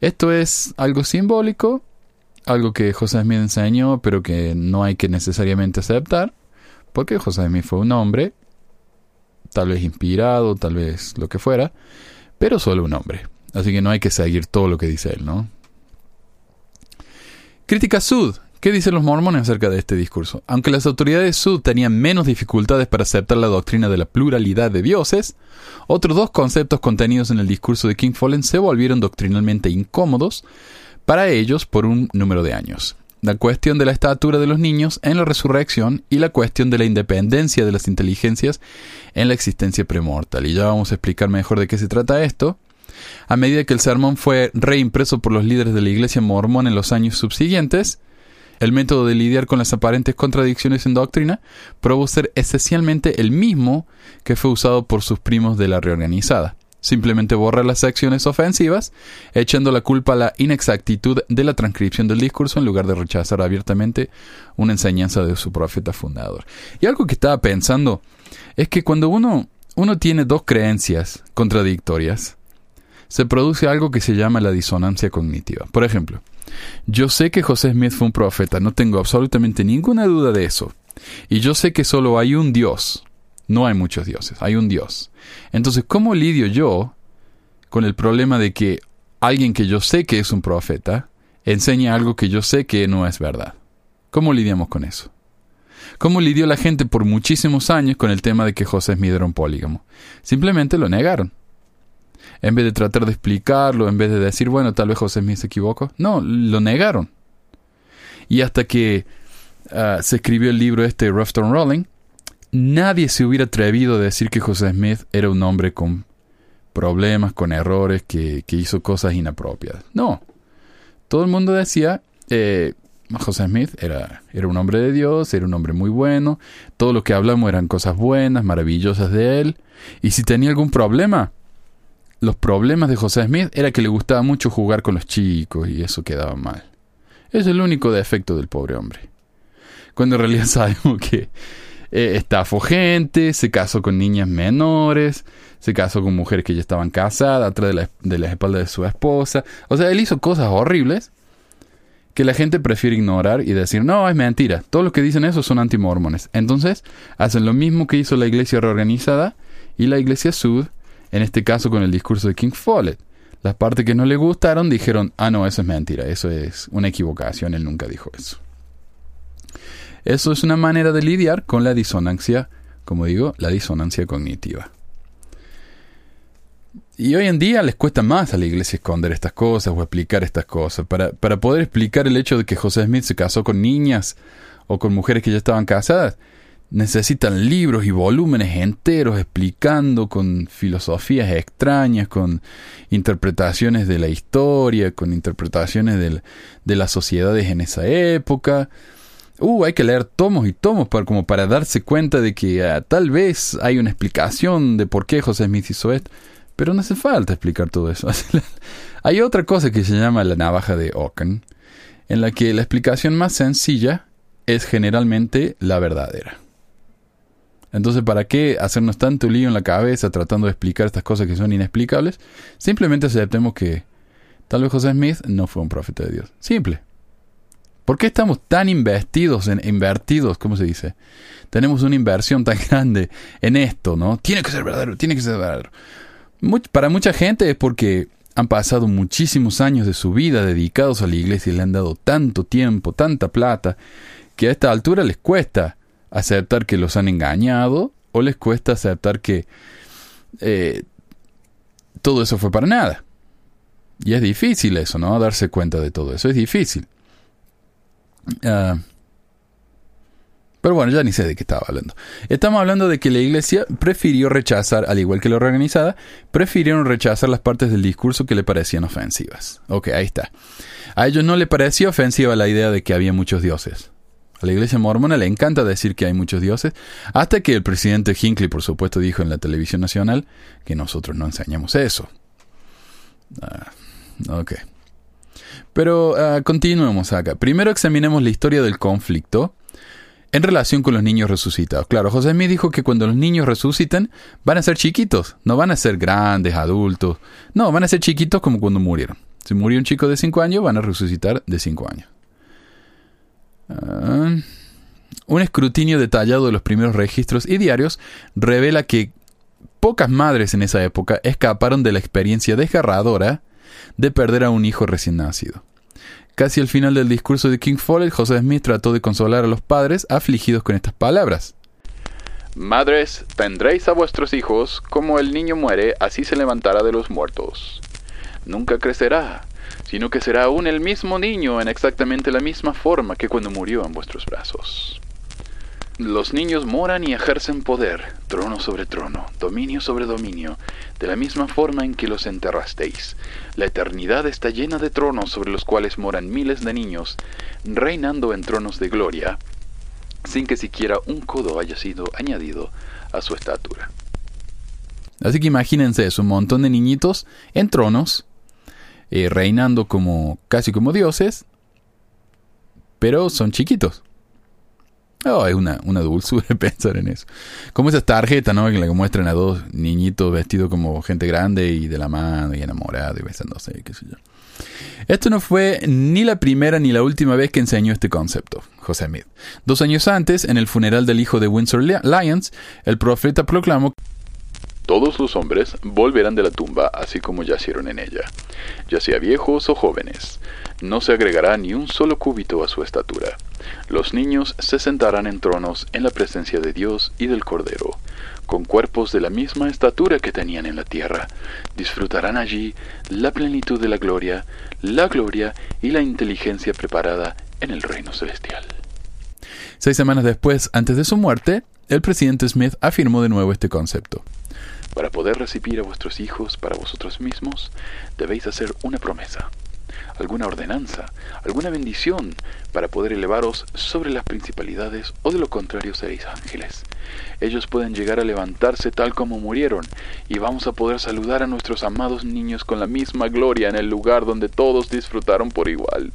esto es algo simbólico, algo que José Smith enseñó, pero que no hay que necesariamente aceptar porque José Smith fue un hombre, tal vez inspirado, tal vez lo que fuera, pero solo un hombre. Así que no hay que seguir todo lo que dice él, ¿no? Crítica Sud. ¿Qué dicen los mormones acerca de este discurso? Aunque las autoridades Sud tenían menos dificultades para aceptar la doctrina de la pluralidad de dioses, otros dos conceptos contenidos en el discurso de King Fallen se volvieron doctrinalmente incómodos para ellos por un número de años la cuestión de la estatura de los niños en la resurrección y la cuestión de la independencia de las inteligencias en la existencia premortal. Y ya vamos a explicar mejor de qué se trata esto. A medida que el sermón fue reimpreso por los líderes de la iglesia mormón en los años subsiguientes, el método de lidiar con las aparentes contradicciones en doctrina probó ser esencialmente el mismo que fue usado por sus primos de la reorganizada. Simplemente borra las secciones ofensivas, echando la culpa a la inexactitud de la transcripción del discurso en lugar de rechazar abiertamente una enseñanza de su profeta fundador. Y algo que estaba pensando es que cuando uno, uno tiene dos creencias contradictorias, se produce algo que se llama la disonancia cognitiva. Por ejemplo, yo sé que José Smith fue un profeta, no tengo absolutamente ninguna duda de eso. Y yo sé que solo hay un Dios, no hay muchos dioses, hay un Dios. Entonces, ¿cómo lidio yo con el problema de que alguien que yo sé que es un profeta enseña algo que yo sé que no es verdad? ¿Cómo lidiamos con eso? ¿Cómo lidió la gente por muchísimos años con el tema de que José Smith era un polígamo? Simplemente lo negaron. En vez de tratar de explicarlo, en vez de decir, bueno, tal vez José Smith se equivocó, no, lo negaron. Y hasta que ah, se escribió el libro este, Rough Rolling, nadie se hubiera atrevido a decir que José Smith era un hombre con problemas, con errores, que, hizo cosas inapropiadas. No. Todo el mundo decía, eh, José Smith era, era un hombre de Dios, era un hombre muy bueno, todo lo que hablamos eran cosas buenas, maravillosas de él. Y si tenía algún problema, los problemas de José Smith era que le gustaba mucho jugar con los chicos y eso quedaba mal. Es el único defecto del pobre hombre. Cuando en realidad sabemos que eh, estafó se casó con niñas menores, se casó con mujeres que ya estaban casadas, atrás de la, de la espalda de su esposa. O sea, él hizo cosas horribles que la gente prefiere ignorar y decir, no, es mentira. Todos los que dicen eso son antimormones. Entonces, hacen lo mismo que hizo la iglesia reorganizada y la iglesia sud, en este caso con el discurso de King Follett. Las partes que no le gustaron dijeron, ah, no, eso es mentira, eso es una equivocación, él nunca dijo eso. Eso es una manera de lidiar con la disonancia, como digo, la disonancia cognitiva. Y hoy en día les cuesta más a la iglesia esconder estas cosas o explicar estas cosas. Para, para poder explicar el hecho de que José Smith se casó con niñas o con mujeres que ya estaban casadas, necesitan libros y volúmenes enteros explicando con filosofías extrañas, con interpretaciones de la historia, con interpretaciones del- de las sociedades en esa época. Uh, hay que leer tomos y tomos para, como para darse cuenta de que ah, tal vez hay una explicación de por qué José Smith hizo esto. Pero no hace falta explicar todo eso. hay otra cosa que se llama la navaja de Ockham, en la que la explicación más sencilla es generalmente la verdadera. Entonces, ¿para qué hacernos tanto lío en la cabeza tratando de explicar estas cosas que son inexplicables? Simplemente aceptemos que tal vez José Smith no fue un profeta de Dios. Simple. ¿Por qué estamos tan investidos en invertidos, cómo se dice? Tenemos una inversión tan grande en esto, ¿no? Tiene que ser verdadero, tiene que ser verdadero. Para mucha gente es porque han pasado muchísimos años de su vida dedicados a la iglesia y le han dado tanto tiempo, tanta plata, que a esta altura les cuesta aceptar que los han engañado o les cuesta aceptar que eh, todo eso fue para nada. Y es difícil eso, ¿no? Darse cuenta de todo eso, es difícil. Ah, pero bueno, ya ni sé de qué estaba hablando. Estamos hablando de que la iglesia prefirió rechazar, al igual que la organizada, prefirieron rechazar las partes del discurso que le parecían ofensivas. Ok, ahí está. A ellos no le parecía ofensiva la idea de que había muchos dioses. A la iglesia mormona le encanta decir que hay muchos dioses, hasta que el presidente Hinckley, por supuesto, dijo en la televisión nacional que nosotros no enseñamos eso. Ah, ok. Pero ah, continuemos acá. Primero examinemos la historia del conflicto en relación con los niños resucitados. Claro, José Smith dijo que cuando los niños resucitan van a ser chiquitos, no van a ser grandes, adultos. No, van a ser chiquitos como cuando murieron. Si murió un chico de 5 años, van a resucitar de 5 años. Ah, un escrutinio detallado de los primeros registros y diarios revela que pocas madres en esa época escaparon de la experiencia desgarradora de perder a un hijo recién nacido. Casi al final del discurso de King Follett, José Smith trató de consolar a los padres afligidos con estas palabras. Madres, tendréis a vuestros hijos, como el niño muere, así se levantará de los muertos. Nunca crecerá, sino que será aún el mismo niño en exactamente la misma forma que cuando murió en vuestros brazos. Los niños moran y ejercen poder, trono sobre trono, dominio sobre dominio, de la misma forma en que los enterrasteis. La eternidad está llena de tronos sobre los cuales moran miles de niños, reinando en tronos de gloria, sin que siquiera un codo haya sido añadido a su estatura. Así que imagínense eso, un montón de niñitos en tronos, eh, reinando como casi como dioses, pero son chiquitos. Oh, es una, una dulzura pensar en eso. Como esas tarjetas, ¿no? Que muestran a dos niñitos vestidos como gente grande y de la mano y enamorado y besándose, qué sé yo. Esto no fue ni la primera ni la última vez que enseñó este concepto, José Smith. Dos años antes, en el funeral del hijo de Windsor Lyons, el profeta proclamó Todos los hombres volverán de la tumba así como yacieron en ella, ya sea viejos o jóvenes. No se agregará ni un solo cúbito a su estatura. Los niños se sentarán en tronos en la presencia de Dios y del Cordero, con cuerpos de la misma estatura que tenían en la tierra. Disfrutarán allí la plenitud de la gloria, la gloria y la inteligencia preparada en el reino celestial. Seis semanas después, antes de su muerte, el presidente Smith afirmó de nuevo este concepto. Para poder recibir a vuestros hijos para vosotros mismos, debéis hacer una promesa, alguna ordenanza, alguna bendición para poder elevaros sobre las principalidades o de lo contrario seréis ángeles. Ellos pueden llegar a levantarse tal como murieron y vamos a poder saludar a nuestros amados niños con la misma gloria en el lugar donde todos disfrutaron por igual.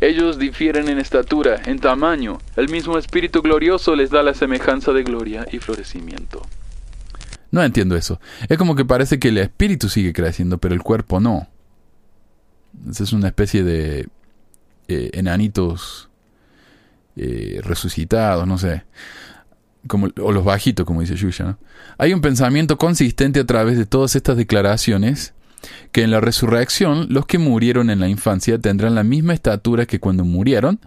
Ellos difieren en estatura, en tamaño. El mismo Espíritu glorioso les da la semejanza de gloria y florecimiento. No entiendo eso. Es como que parece que el espíritu sigue creciendo, pero el cuerpo no. Es una especie de eh, enanitos eh, resucitados, no sé. Como, o los bajitos, como dice Shusha. ¿no? Hay un pensamiento consistente a través de todas estas declaraciones que en la resurrección los que murieron en la infancia tendrán la misma estatura que cuando murieron,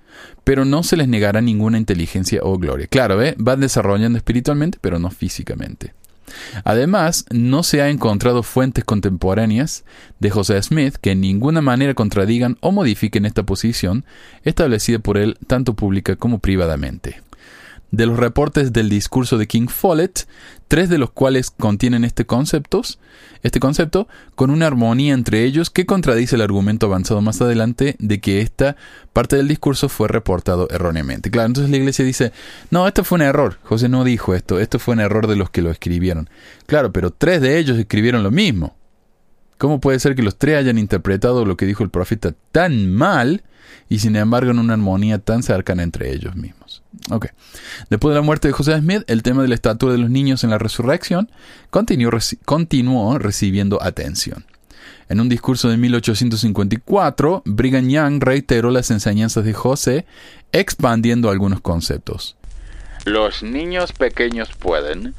pero no se les negará ninguna inteligencia o gloria. Claro, ¿eh? van desarrollando espiritualmente, pero no físicamente. Además, no se ha encontrado fuentes contemporáneas de José Smith que en ninguna manera contradigan o modifiquen esta posición establecida por él tanto pública como privadamente. De los reportes del discurso de King Follett, tres de los cuales contienen este, conceptos, este concepto, con una armonía entre ellos que contradice el argumento avanzado más adelante de que esta parte del discurso fue reportado erróneamente. Claro, entonces la iglesia dice, no, esto fue un error, José no dijo esto, esto fue un error de los que lo escribieron. Claro, pero tres de ellos escribieron lo mismo. ¿Cómo puede ser que los tres hayan interpretado lo que dijo el profeta tan mal y sin embargo en una armonía tan cercana entre ellos mismos. Ok. Después de la muerte de José Smith, el tema de la estatua de los niños en la resurrección continuó, continuó recibiendo atención. En un discurso de 1854, Brigham Young reiteró las enseñanzas de José, expandiendo algunos conceptos. Los niños pequeños pueden,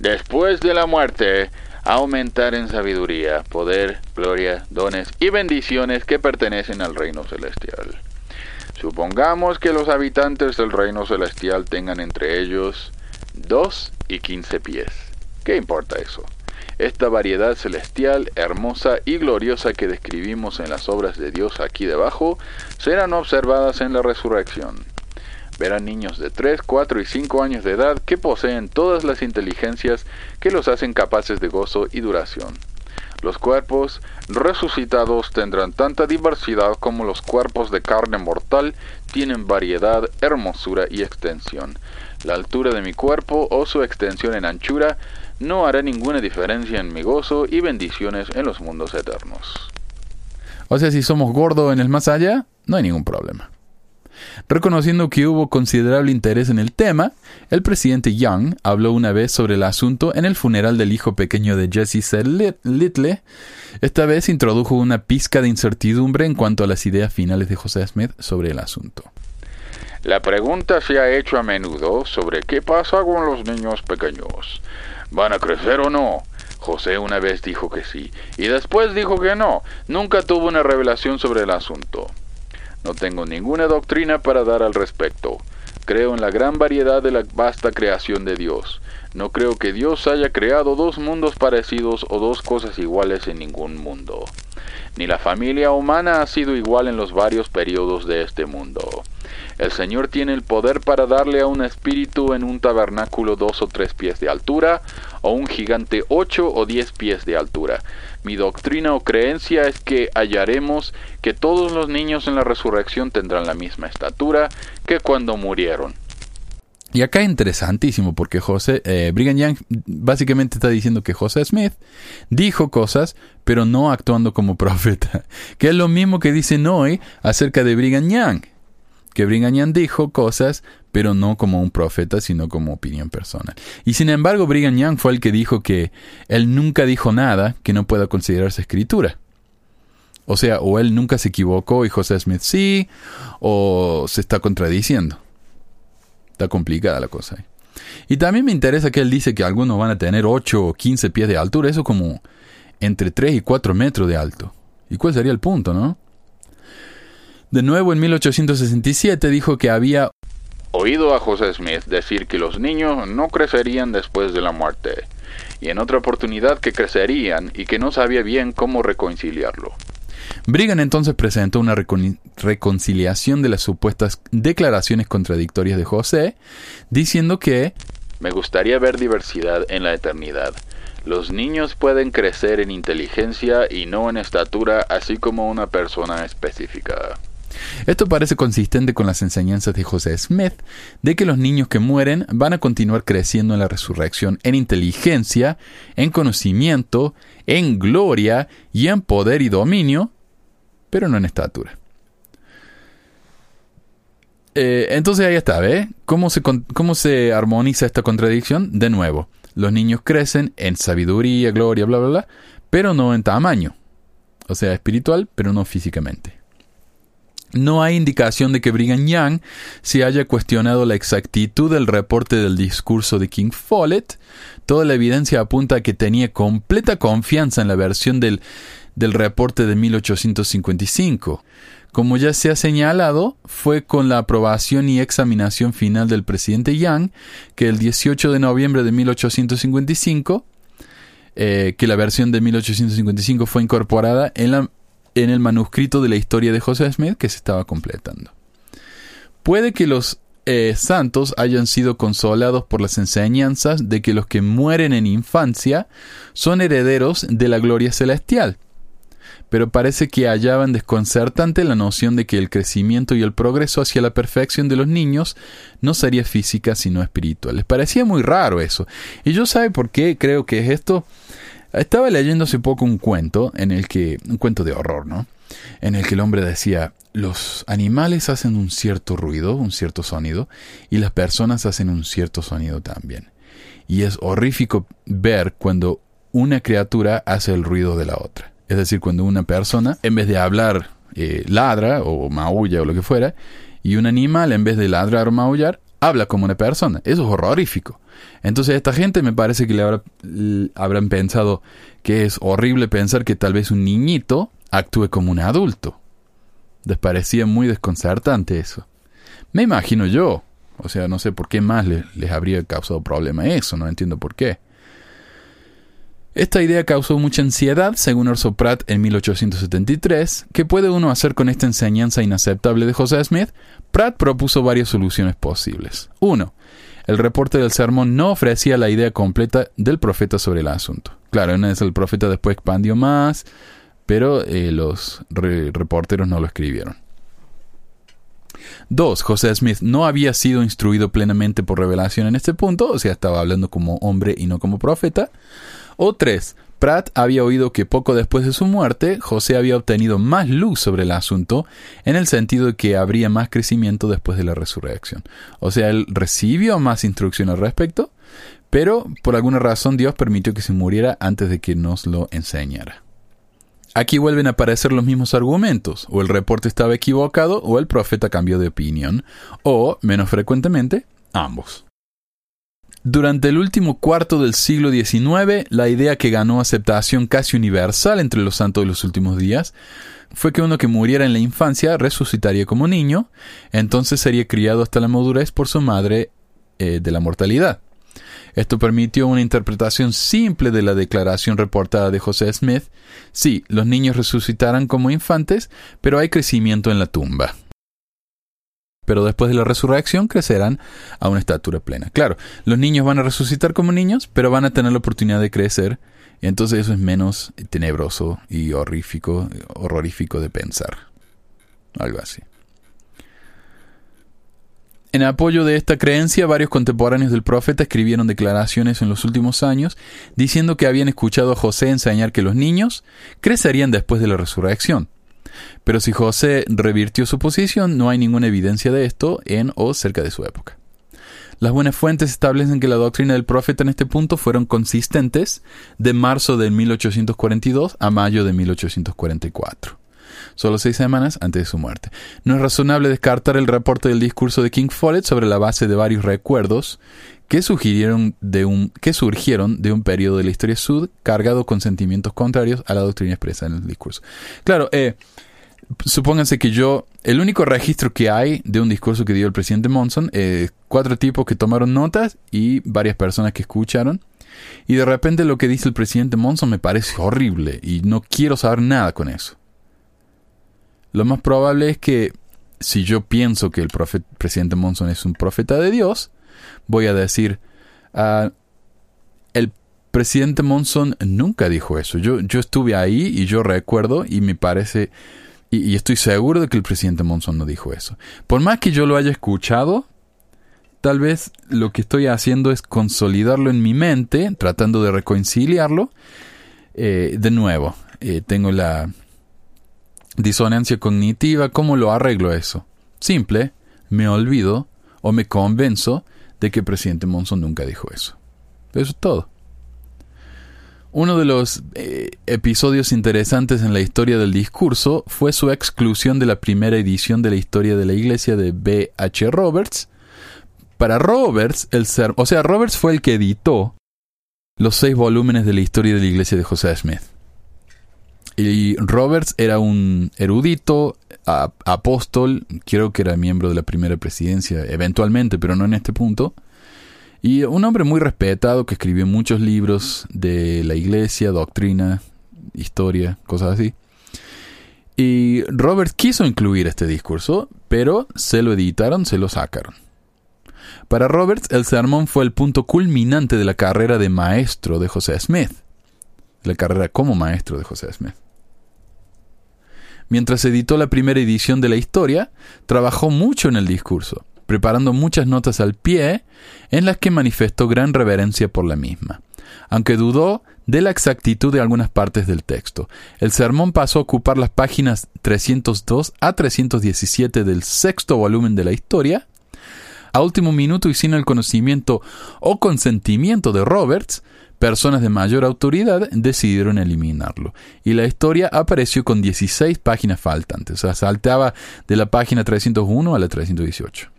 después de la muerte, aumentar en sabiduría, poder, gloria, dones y bendiciones que pertenecen al reino celestial. Supongamos que los habitantes del reino celestial tengan entre ellos dos y quince pies. ¿Qué importa eso? Esta variedad celestial, hermosa y gloriosa que describimos en las obras de Dios aquí debajo, serán observadas en la resurrección verán niños de 3, 4 y 5 años de edad que poseen todas las inteligencias que los hacen capaces de gozo y duración. Los cuerpos resucitados tendrán tanta diversidad como los cuerpos de carne mortal tienen variedad, hermosura y extensión. La altura de mi cuerpo o su extensión en anchura no hará ninguna diferencia en mi gozo y bendiciones en los mundos eternos. O sea, si somos gordos en el más allá, no hay ningún problema. Reconociendo que hubo considerable interés en el tema, el presidente Young habló una vez sobre el asunto en el funeral del hijo pequeño de Jesse. Little. Esta vez introdujo una pizca de incertidumbre en cuanto a las ideas finales de José Smith sobre el asunto. La pregunta se ha hecho a menudo sobre qué pasa con los niños pequeños. ¿Van a crecer o no? José una vez dijo que sí, y después dijo que no. Nunca tuvo una revelación sobre el asunto. No tengo ninguna doctrina para dar al respecto. Creo en la gran variedad de la vasta creación de Dios. No creo que Dios haya creado dos mundos parecidos o dos cosas iguales en ningún mundo. Ni la familia humana ha sido igual en los varios periodos de este mundo. El Señor tiene el poder para darle a un espíritu en un tabernáculo dos o tres pies de altura, o un gigante ocho o diez pies de altura. Mi doctrina o creencia es que hallaremos que todos los niños en la resurrección tendrán la misma estatura que cuando murieron. Y acá es interesantísimo porque José, eh, Brigham Young básicamente está diciendo que José Smith dijo cosas, pero no actuando como profeta, que es lo mismo que dice Noé acerca de Brigham Young, que Brigham dijo cosas, pero no como un profeta, sino como opinión personal. Y sin embargo, Brigham Young fue el que dijo que él nunca dijo nada que no pueda considerarse escritura. O sea, o él nunca se equivocó y José Smith sí, o se está contradiciendo. Está complicada la cosa. Y también me interesa que él dice que algunos van a tener 8 o 15 pies de altura, eso como entre 3 y 4 metros de alto. ¿Y cuál sería el punto, no? De nuevo, en 1867 dijo que había oído a José Smith decir que los niños no crecerían después de la muerte, y en otra oportunidad que crecerían y que no sabía bien cómo reconciliarlo. Brigham entonces presentó una reconciliación de las supuestas declaraciones contradictorias de José, diciendo que Me gustaría ver diversidad en la eternidad. Los niños pueden crecer en inteligencia y no en estatura, así como una persona específica. Esto parece consistente con las enseñanzas de José Smith de que los niños que mueren van a continuar creciendo en la resurrección en inteligencia, en conocimiento, en gloria y en poder y dominio, pero no en estatura. Eh, entonces ahí está, ¿ve? ¿Cómo se, ¿Cómo se armoniza esta contradicción? De nuevo, los niños crecen en sabiduría, gloria, bla, bla, bla, pero no en tamaño. O sea, espiritual, pero no físicamente. No hay indicación de que Brigham Young se haya cuestionado la exactitud del reporte del discurso de King Follett. Toda la evidencia apunta a que tenía completa confianza en la versión del, del reporte de 1855. Como ya se ha señalado, fue con la aprobación y examinación final del presidente Young que el 18 de noviembre de 1855, eh, que la versión de 1855 fue incorporada en la en el manuscrito de la historia de José Smith que se estaba completando. Puede que los eh, santos hayan sido consolados por las enseñanzas de que los que mueren en infancia son herederos de la gloria celestial. Pero parece que hallaban desconcertante la noción de que el crecimiento y el progreso hacia la perfección de los niños no sería física sino espiritual. Les parecía muy raro eso. Y yo sabe por qué creo que es esto. Estaba leyendo hace poco un cuento en el que un cuento de horror, ¿no? En el que el hombre decía, los animales hacen un cierto ruido, un cierto sonido, y las personas hacen un cierto sonido también. Y es horrífico ver cuando una criatura hace el ruido de la otra. Es decir, cuando una persona, en vez de hablar, eh, ladra o maulla o lo que fuera, y un animal, en vez de ladrar o maullar, habla como una persona. Eso es horrorífico. Entonces, esta gente me parece que le habrá, habrán pensado que es horrible pensar que tal vez un niñito actúe como un adulto. Les parecía muy desconcertante eso. Me imagino yo. O sea, no sé por qué más les, habría causado problema eso, no entiendo por qué. Esta idea causó mucha ansiedad, según Orso Pratt en 1873. ¿Qué puede uno hacer con esta enseñanza inaceptable de José Smith? Pratt propuso varias soluciones posibles. 1. El reporte del sermón no ofrecía la idea completa del profeta sobre el asunto. Claro, una vez el profeta después expandió más, pero eh, los reporteros no lo escribieron. 2. José Smith no había sido instruido plenamente por revelación en este punto, o sea, estaba hablando como hombre y no como profeta. O 3. Pratt había oído que poco después de su muerte, José había obtenido más luz sobre el asunto, en el sentido de que habría más crecimiento después de la resurrección. O sea, él recibió más instrucción al respecto, pero por alguna razón Dios permitió que se muriera antes de que nos lo enseñara. Aquí vuelven a aparecer los mismos argumentos, o el reporte estaba equivocado o el profeta cambió de opinión, o, menos frecuentemente, ambos. Durante el último cuarto del siglo XIX, la idea que ganó aceptación casi universal entre los santos de los últimos días fue que uno que muriera en la infancia resucitaría como niño, entonces sería criado hasta la madurez por su madre eh, de la mortalidad. Esto permitió una interpretación simple de la declaración reportada de José Smith. Sí, los niños resucitarán como infantes, pero hay crecimiento en la tumba. Pero después de la resurrección crecerán a una estatura plena. Claro, los niños van a resucitar como niños, pero van a tener la oportunidad de crecer. Y entonces eso es menos tenebroso y horrífico, horrorífico de pensar. Algo así. En apoyo de esta creencia, varios contemporáneos del profeta escribieron declaraciones en los últimos años diciendo que habían escuchado a José enseñar que los niños crecerían después de la resurrección. Pero si José revirtió su posición, no hay ninguna evidencia de esto en o cerca de su época. Las buenas fuentes establecen que la doctrina del profeta en este punto fueron consistentes de marzo de 1842 a mayo de 1844 solo seis semanas antes de su muerte. No es razonable descartar el reporte del discurso de King Follett sobre la base de varios recuerdos que, surgieron de un, que surgieron de un periodo de la historia sud cargado con sentimientos contrarios a la doctrina expresa en el discurso. Claro, eh, supónganse que yo, el único registro que hay de un discurso que dio el presidente Monson, es cuatro tipos que tomaron notas y varias personas que escucharon. Y de repente lo que dice el presidente Monson me parece horrible y no quiero saber nada con eso. Lo más probable es que si yo pienso que el presidente Monson es un profeta de Dios, voy a decir, ah, el presidente Monson nunca dijo eso. Yo, yo estuve ahí y yo recuerdo y me parece, y, estoy seguro de que el presidente Monson no dijo eso. Por más que yo lo haya escuchado, tal vez lo que estoy haciendo es consolidarlo en mi mente, tratando de reconciliarlo. Eh, de nuevo, eh, tengo la, Disonancia cognitiva, ¿cómo lo arreglo eso? Simple, me olvido o me convenzo de que el presidente Monson nunca dijo eso. Eso es todo. Uno de los eh, episodios interesantes en la historia del discurso fue su exclusión de la primera edición de la historia de la iglesia de B. H. Roberts. Para Roberts, el ser, o sea, Roberts fue el que editó los seis volúmenes de la historia de la iglesia de José Smith. Y Roberts era un erudito, apóstol, creo que era miembro de la primera presidencia, eventualmente, pero no en este punto. Y un hombre muy respetado que escribió muchos libros de la iglesia, doctrina, historia, cosas así. Y Roberts quiso incluir este discurso, pero se lo editaron, se lo sacaron. Para Roberts, el sermón fue el punto culminante de la carrera de maestro de José Smith, la carrera como maestro de José Smith. Mientras editó la primera edición de la historia, trabajó mucho en el discurso, preparando muchas notas al pie en las que manifestó gran reverencia por la misma, aunque dudó de la exactitud de algunas partes del texto. El sermón pasó a ocupar las páginas 302 a 317 del sexto volumen de la historia, a último minuto y sin el conocimiento o consentimiento de Roberts, personas de mayor autoridad decidieron eliminarlo. Y la historia apareció con 16 páginas faltantes, o sea, saltaba de la página 301 a la 318.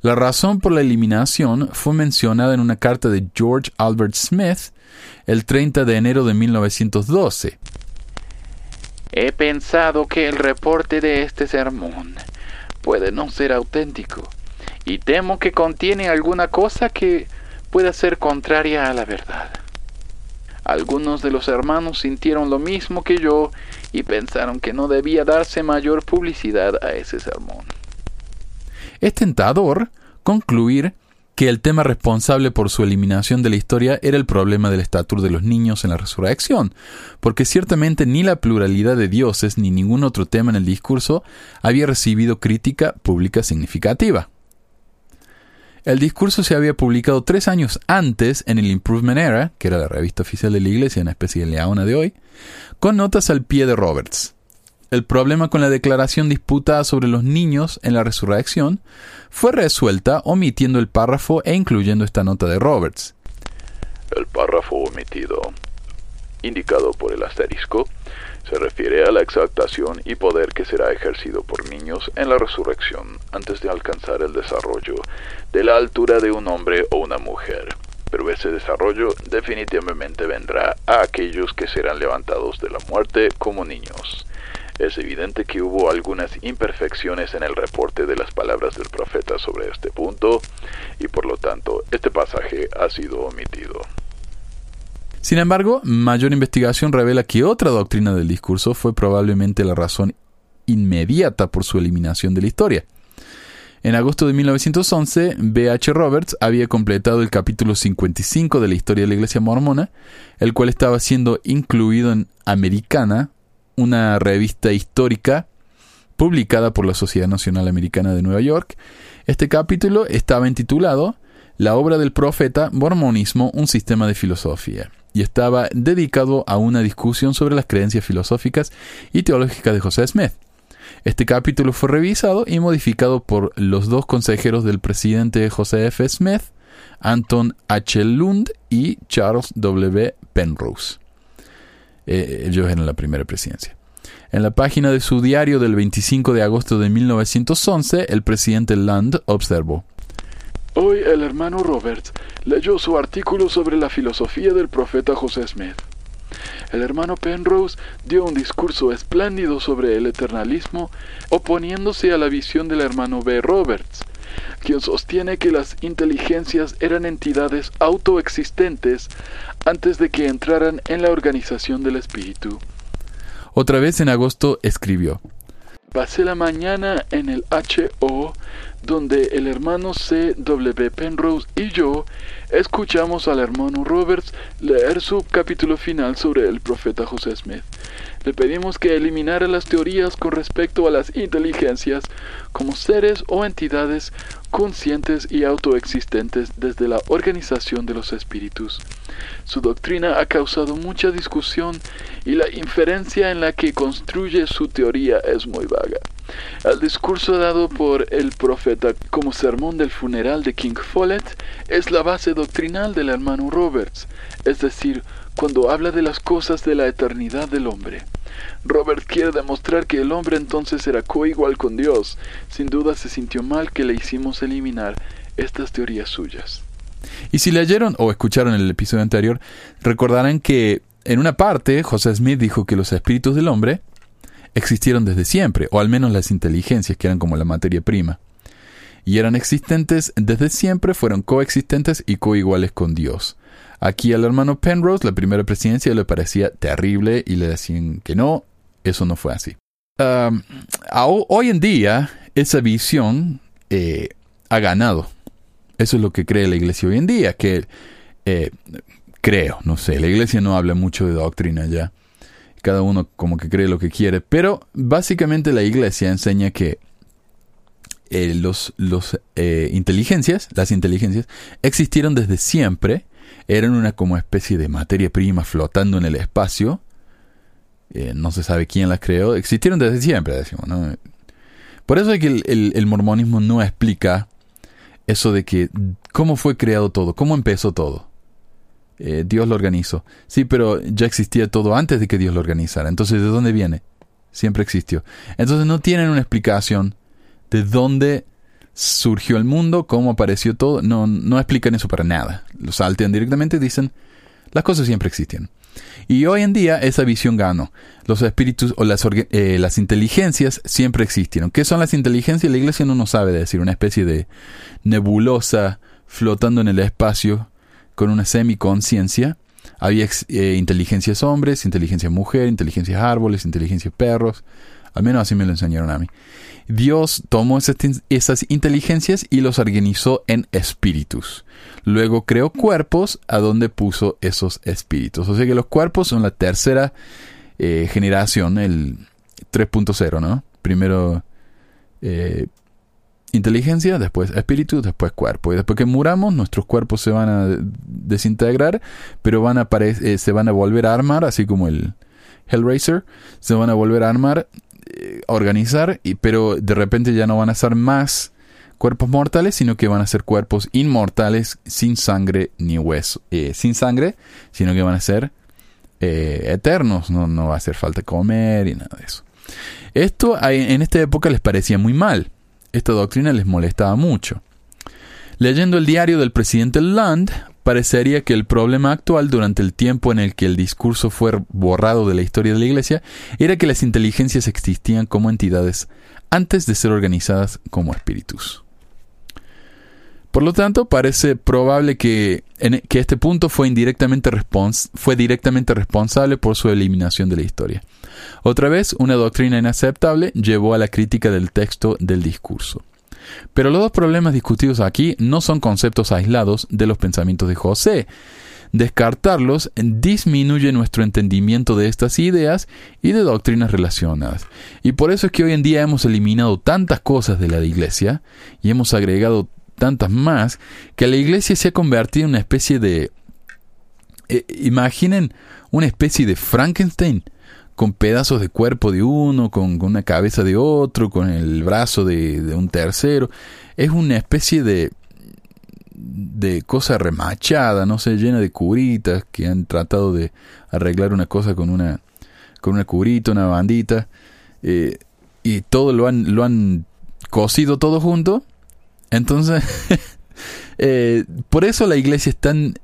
La razón por la eliminación fue mencionada en una carta de George Albert Smith el 30 de enero de 1912. He pensado que el reporte de este sermón puede no ser auténtico y temo que contiene alguna cosa que pueda ser contraria a la verdad. Algunos de los hermanos sintieron lo mismo que yo y pensaron que no debía darse mayor publicidad a ese sermón. Es tentador concluir que el tema responsable por su eliminación de la historia era el problema del estatus de los niños en la resurrección, porque ciertamente ni la pluralidad de dioses ni ningún otro tema en el discurso había recibido crítica pública significativa. El discurso se había publicado tres años antes en el Improvement Era, que era la revista oficial de la Iglesia, una especie de leona de hoy, con notas al pie de Roberts. El problema con la declaración disputada sobre los niños en la resurrección fue resuelta omitiendo el párrafo e incluyendo esta nota de Roberts. El párrafo omitido, indicado por el asterisco, se refiere a la exaltación y poder que será ejercido por niños en la resurrección antes de alcanzar el desarrollo de la altura de un hombre o una mujer. Pero ese desarrollo definitivamente vendrá a aquellos que serán levantados de la muerte como niños. Es evidente que hubo algunas imperfecciones en el reporte de las palabras del profeta sobre este punto y por lo tanto este pasaje ha sido omitido. Sin embargo, mayor investigación revela que otra doctrina del discurso fue probablemente la razón inmediata por su eliminación de la historia. En agosto de 1911, B.H. Roberts había completado el capítulo 55 de la historia de la Iglesia Mormona, el cual estaba siendo incluido en Americana, una revista histórica publicada por la Sociedad Nacional Americana de Nueva York. Este capítulo estaba intitulado La obra del profeta, Mormonismo, un sistema de filosofía y estaba dedicado a una discusión sobre las creencias filosóficas y teológicas de José Smith. Este capítulo fue revisado y modificado por los dos consejeros del presidente José F. Smith, Anton H. Lund y Charles W. Penrose. Eh, ellos eran la primera presidencia. En la página de su diario del 25 de agosto de 1911, el presidente Lund observó. Hoy el hermano Roberts leyó su artículo sobre la filosofía del profeta José Smith. El hermano Penrose dio un discurso espléndido sobre el eternalismo, oponiéndose a la visión del hermano B. Roberts, quien sostiene que las inteligencias eran entidades autoexistentes antes de que entraran en la organización del espíritu. Otra vez en agosto escribió. Pasé la mañana en el HO donde el hermano C. W. Penrose y yo escuchamos al hermano Roberts leer su capítulo final sobre el profeta José Smith. Le pedimos que eliminara las teorías con respecto a las inteligencias como seres o entidades conscientes y autoexistentes desde la organización de los espíritus. Su doctrina ha causado mucha discusión y la inferencia en la que construye su teoría es muy vaga. El discurso dado por el profeta como sermón del funeral de King Follett es la base doctrinal del hermano Roberts, es decir, cuando habla de las cosas de la eternidad del hombre. Robert quiere demostrar que el hombre entonces era coigual con Dios. Sin duda se sintió mal que le hicimos eliminar estas teorías suyas. Y si leyeron o escucharon el episodio anterior, recordarán que en una parte José Smith dijo que los espíritus del hombre existieron desde siempre, o al menos las inteligencias que eran como la materia prima. Y eran existentes desde siempre, fueron coexistentes y coiguales con Dios. Aquí al hermano Penrose, la primera presidencia, le parecía terrible y le decían que no, eso no fue así. hoy en día, esa visión eh, ha ganado Eso es lo que cree la iglesia hoy en día, que eh, creo, no sé, la iglesia no habla mucho de doctrina ya. Cada uno como que cree lo que quiere, pero básicamente la iglesia enseña que eh, los, los inteligencias, las inteligencias, existieron desde siempre, eran una como especie de materia prima flotando en el espacio, eh, no se sabe quién las creó, existieron desde siempre, decimos, ¿no? Por eso es que el, el, mormonismo no explica eso de que cómo fue creado todo, cómo empezó todo. Dios lo organizó. Sí, pero ya existía todo antes de que Dios lo organizara. Entonces, ¿de dónde viene? Siempre existió. Entonces no tienen una explicación de dónde surgió el mundo, cómo apareció todo, no, no explican eso para nada. Lo saltean directamente y dicen, las cosas siempre existían. Y hoy en día esa visión ganó. Los espíritus o las, eh, las inteligencias siempre existieron. ¿Qué son las inteligencias? La iglesia no nos sabe decir. Una especie de nebulosa flotando en el espacio con una semiconciencia. Había eh, inteligencias hombres, inteligencias mujeres, inteligencias árboles, inteligencias perros. Al menos así me lo enseñaron a mí. Dios tomó esas, inteligencias y los organizó en espíritus. Luego creó cuerpos a donde puso esos espíritus. O sea que los cuerpos son la tercera eh, generación, el 3.0, ¿no? Primero eh, inteligencia, después espíritu, después cuerpo. Y después que muramos, nuestros cuerpos se van a desintegrar, pero eh, se van a volver a armar, así como el Hellraiser, se van a volver a armar organizar, y, pero de repente ya no van a ser más cuerpos mortales, sino que van a ser cuerpos inmortales sin sangre ni hueso, eh, sin sangre, sino que van a ser eh, eternos, no, no va a hacer falta comer y nada de eso. Esto en esta época les parecía muy mal, esta doctrina les molestaba mucho. Leyendo el diario del presidente Land, parecería que el problema actual durante el tiempo en el que el discurso fue borrado de la historia de la Iglesia era que las inteligencias existían como entidades antes de ser organizadas como espíritus. Por lo tanto, parece probable que, que este punto fue, indirectamente fue directamente responsable por su eliminación de la historia. Otra vez, una doctrina inaceptable llevó a la crítica del texto del discurso. Pero los dos problemas discutidos aquí no son conceptos aislados de los pensamientos de José. Descartarlos disminuye nuestro entendimiento de estas ideas y de doctrinas relacionadas. Y por eso es que hoy en día hemos eliminado tantas cosas de la iglesia y hemos agregado tantas más que la iglesia se ha convertido en una especie de... Eh, imaginen una especie de Frankenstein con pedazos de cuerpo de uno, con, una cabeza de otro, con el brazo de, un tercero. Es una especie de, de cosa remachada, no sé, llena de curitas que han tratado de arreglar una cosa con una, con una curita, una bandita, eh, y todo lo han, lo han cosido todo junto. Entonces, eh, por eso la iglesia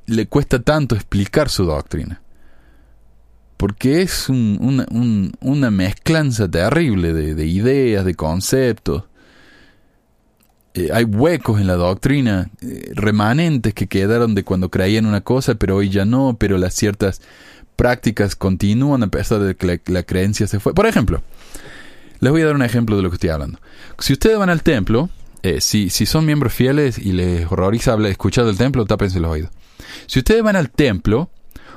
le cuesta tanto explicar su doctrina porque es una, mezclanza terrible de, ideas, de conceptos. Eh, hay huecos en la doctrina, eh, remanentes que quedaron de cuando creían una cosa, pero hoy ya no, pero las ciertas prácticas continúan a pesar de que la, creencia se fue. Por ejemplo, les voy a dar un ejemplo de lo que estoy hablando. Si ustedes van al templo, eh, si, si son miembros fieles y les horroriza escuchar del templo, tápense los oídos. Si ustedes van al templo,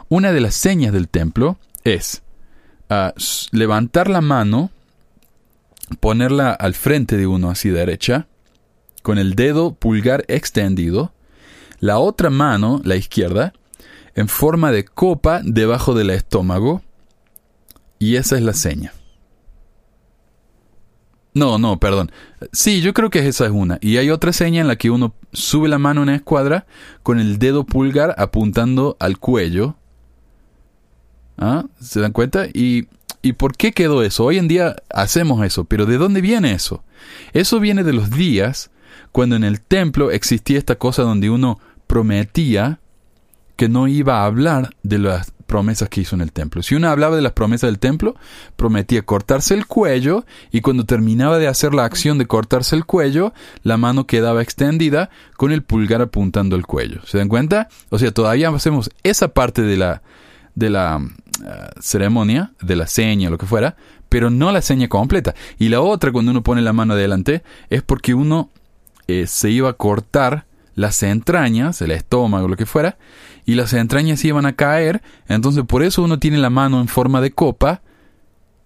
una de las señas del templo es ah, levantar la mano, ponerla al frente de uno así derecha, con el dedo pulgar extendido, la otra mano, la izquierda, en forma de copa debajo del estómago, y esa es la seña. No, no, perdón. Sí, yo creo que esa es una. Y hay otra seña en la que uno sube la mano en la escuadra con el dedo pulgar apuntando al cuello ¿Ah? ¿Se dan cuenta? ¿Y, ¿Y por qué quedó eso? Hoy en día hacemos eso, pero ¿de dónde viene eso? Eso viene de los días cuando en el templo existía esta cosa donde uno prometía que no iba a hablar de las promesas que hizo en el templo. Si uno hablaba de las promesas del templo, prometía cortarse el cuello y cuando terminaba de hacer la acción de cortarse el cuello, la mano quedaba extendida con el pulgar apuntando el cuello. ¿Se dan cuenta? O sea, todavía hacemos esa parte de la, de la eh, ceremonia, de la seña, lo que fuera, pero no la seña completa. Y la otra, cuando uno pone la mano adelante, es porque uno eh, se iba a cortar las entrañas, el estómago, lo que fuera, y las entrañas iban a caer, entonces por eso uno tiene la mano en forma de copa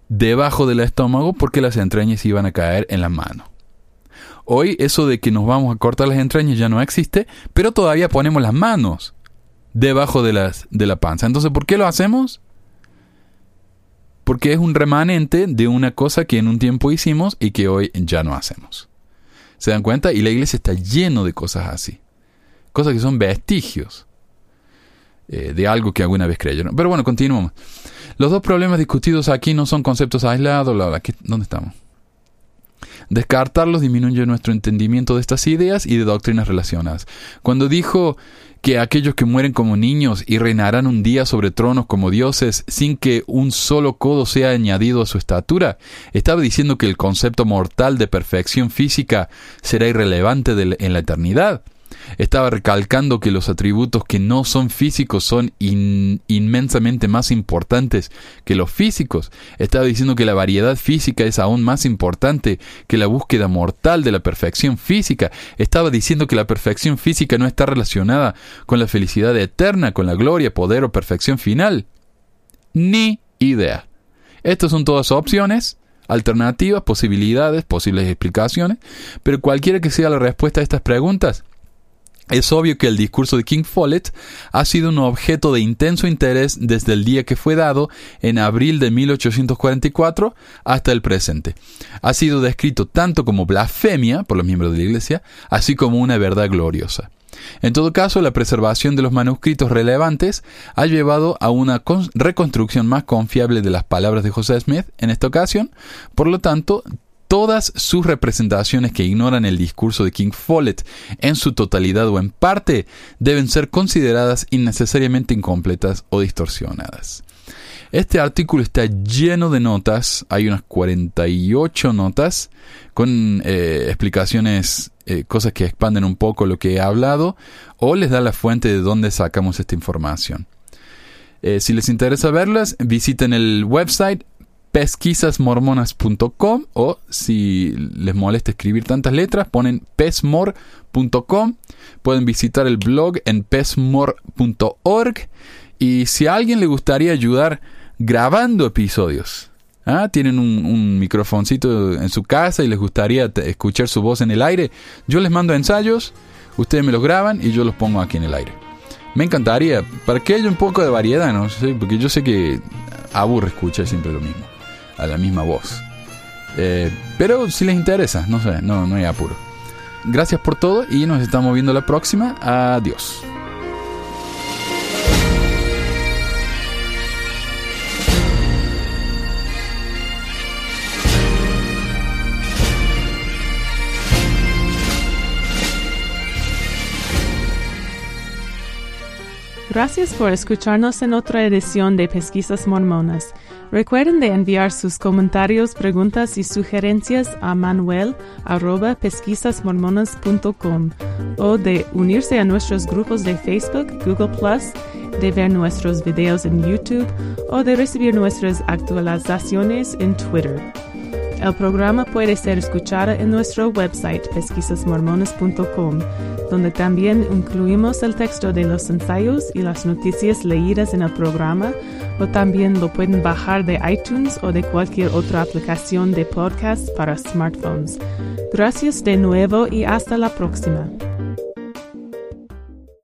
debajo del estómago porque las entrañas iban a caer en la mano. Hoy eso de que nos vamos a cortar las entrañas ya no existe, pero todavía ponemos las manos debajo de, las, de la panza. Entonces, ¿por qué lo hacemos? Porque es un remanente de una cosa que en un tiempo hicimos y que hoy ya no hacemos. ¿Se dan cuenta? Y la iglesia está lleno de cosas así. Cosas que son vestigios eh, de algo que alguna vez creyeron. Pero bueno, continuamos. Los dos problemas discutidos aquí no son conceptos aislados. ¿Dónde estamos? Descartarlos disminuye nuestro entendimiento de estas ideas y de doctrinas relacionadas. Cuando dijo que aquellos que mueren como niños y reinarán un día sobre tronos como dioses sin que un solo codo sea añadido a su estatura, estaba diciendo que el concepto mortal de perfección física será irrelevante en la eternidad. Estaba recalcando que los atributos que no son físicos son inmensamente más importantes que los físicos. Estaba diciendo que la variedad física es aún más importante que la búsqueda mortal de la perfección física. Estaba diciendo que la perfección física no está relacionada con la felicidad eterna, con la gloria, poder o perfección final. Ni idea. Estas son todas opciones alternativas, posibilidades, posibles explicaciones, pero cualquiera que sea la respuesta a estas preguntas, es obvio que el discurso de King Follett ha sido un objeto de intenso interés desde el día que fue dado en abril de 1844 hasta el presente. Ha sido descrito tanto como blasfemia por los miembros de la Iglesia, así como una verdad gloriosa. En todo caso, la preservación de los manuscritos relevantes ha llevado a una reconstrucción más confiable de las palabras de José Smith en esta ocasión, por lo tanto, todas sus representaciones que ignoran el discurso de King Follett en su totalidad o en parte deben ser consideradas innecesariamente incompletas o distorsionadas. Este artículo está lleno de notas, hay unas 48 notas con eh, explicaciones, eh, cosas que expanden un poco lo que he hablado o les da la fuente de dónde sacamos esta información. Eh, si les interesa verlas, visiten el website pesquisasmormonas.com o si les molesta escribir tantas letras, ponen pesmor.com. Pueden visitar el blog en pesmor.org. Y si a alguien le gustaría ayudar grabando episodios, ¿ah? tienen un, un microfoncito en su casa y les gustaría escuchar su voz en el aire, yo les mando ensayos, ustedes me los graban y yo los pongo aquí en el aire. Me encantaría, para que haya un poco de variedad, ¿no? Porque yo sé que aburre escuchar siempre lo mismo a la misma voz. Eh, pero si les interesa, no sé, no, no hay apuro. Gracias por todo y nos estamos viendo la próxima. Adiós. Gracias por escucharnos en otra edición de Pesquisas Mormonas. Recuerden de enviar sus comentarios, preguntas y sugerencias a manuel.pesquisasmormonas.com o de unirse a nuestros grupos de Facebook, Google de ver nuestros videos en YouTube o de recibir nuestras actualizaciones en Twitter. El programa puede ser escuchado en nuestro website pesquisasmormones.com, donde también incluimos el texto de los ensayos y las noticias leídas en el programa, o también lo pueden bajar de iTunes o de cualquier otra aplicación de podcast para smartphones. Gracias de nuevo y hasta la próxima.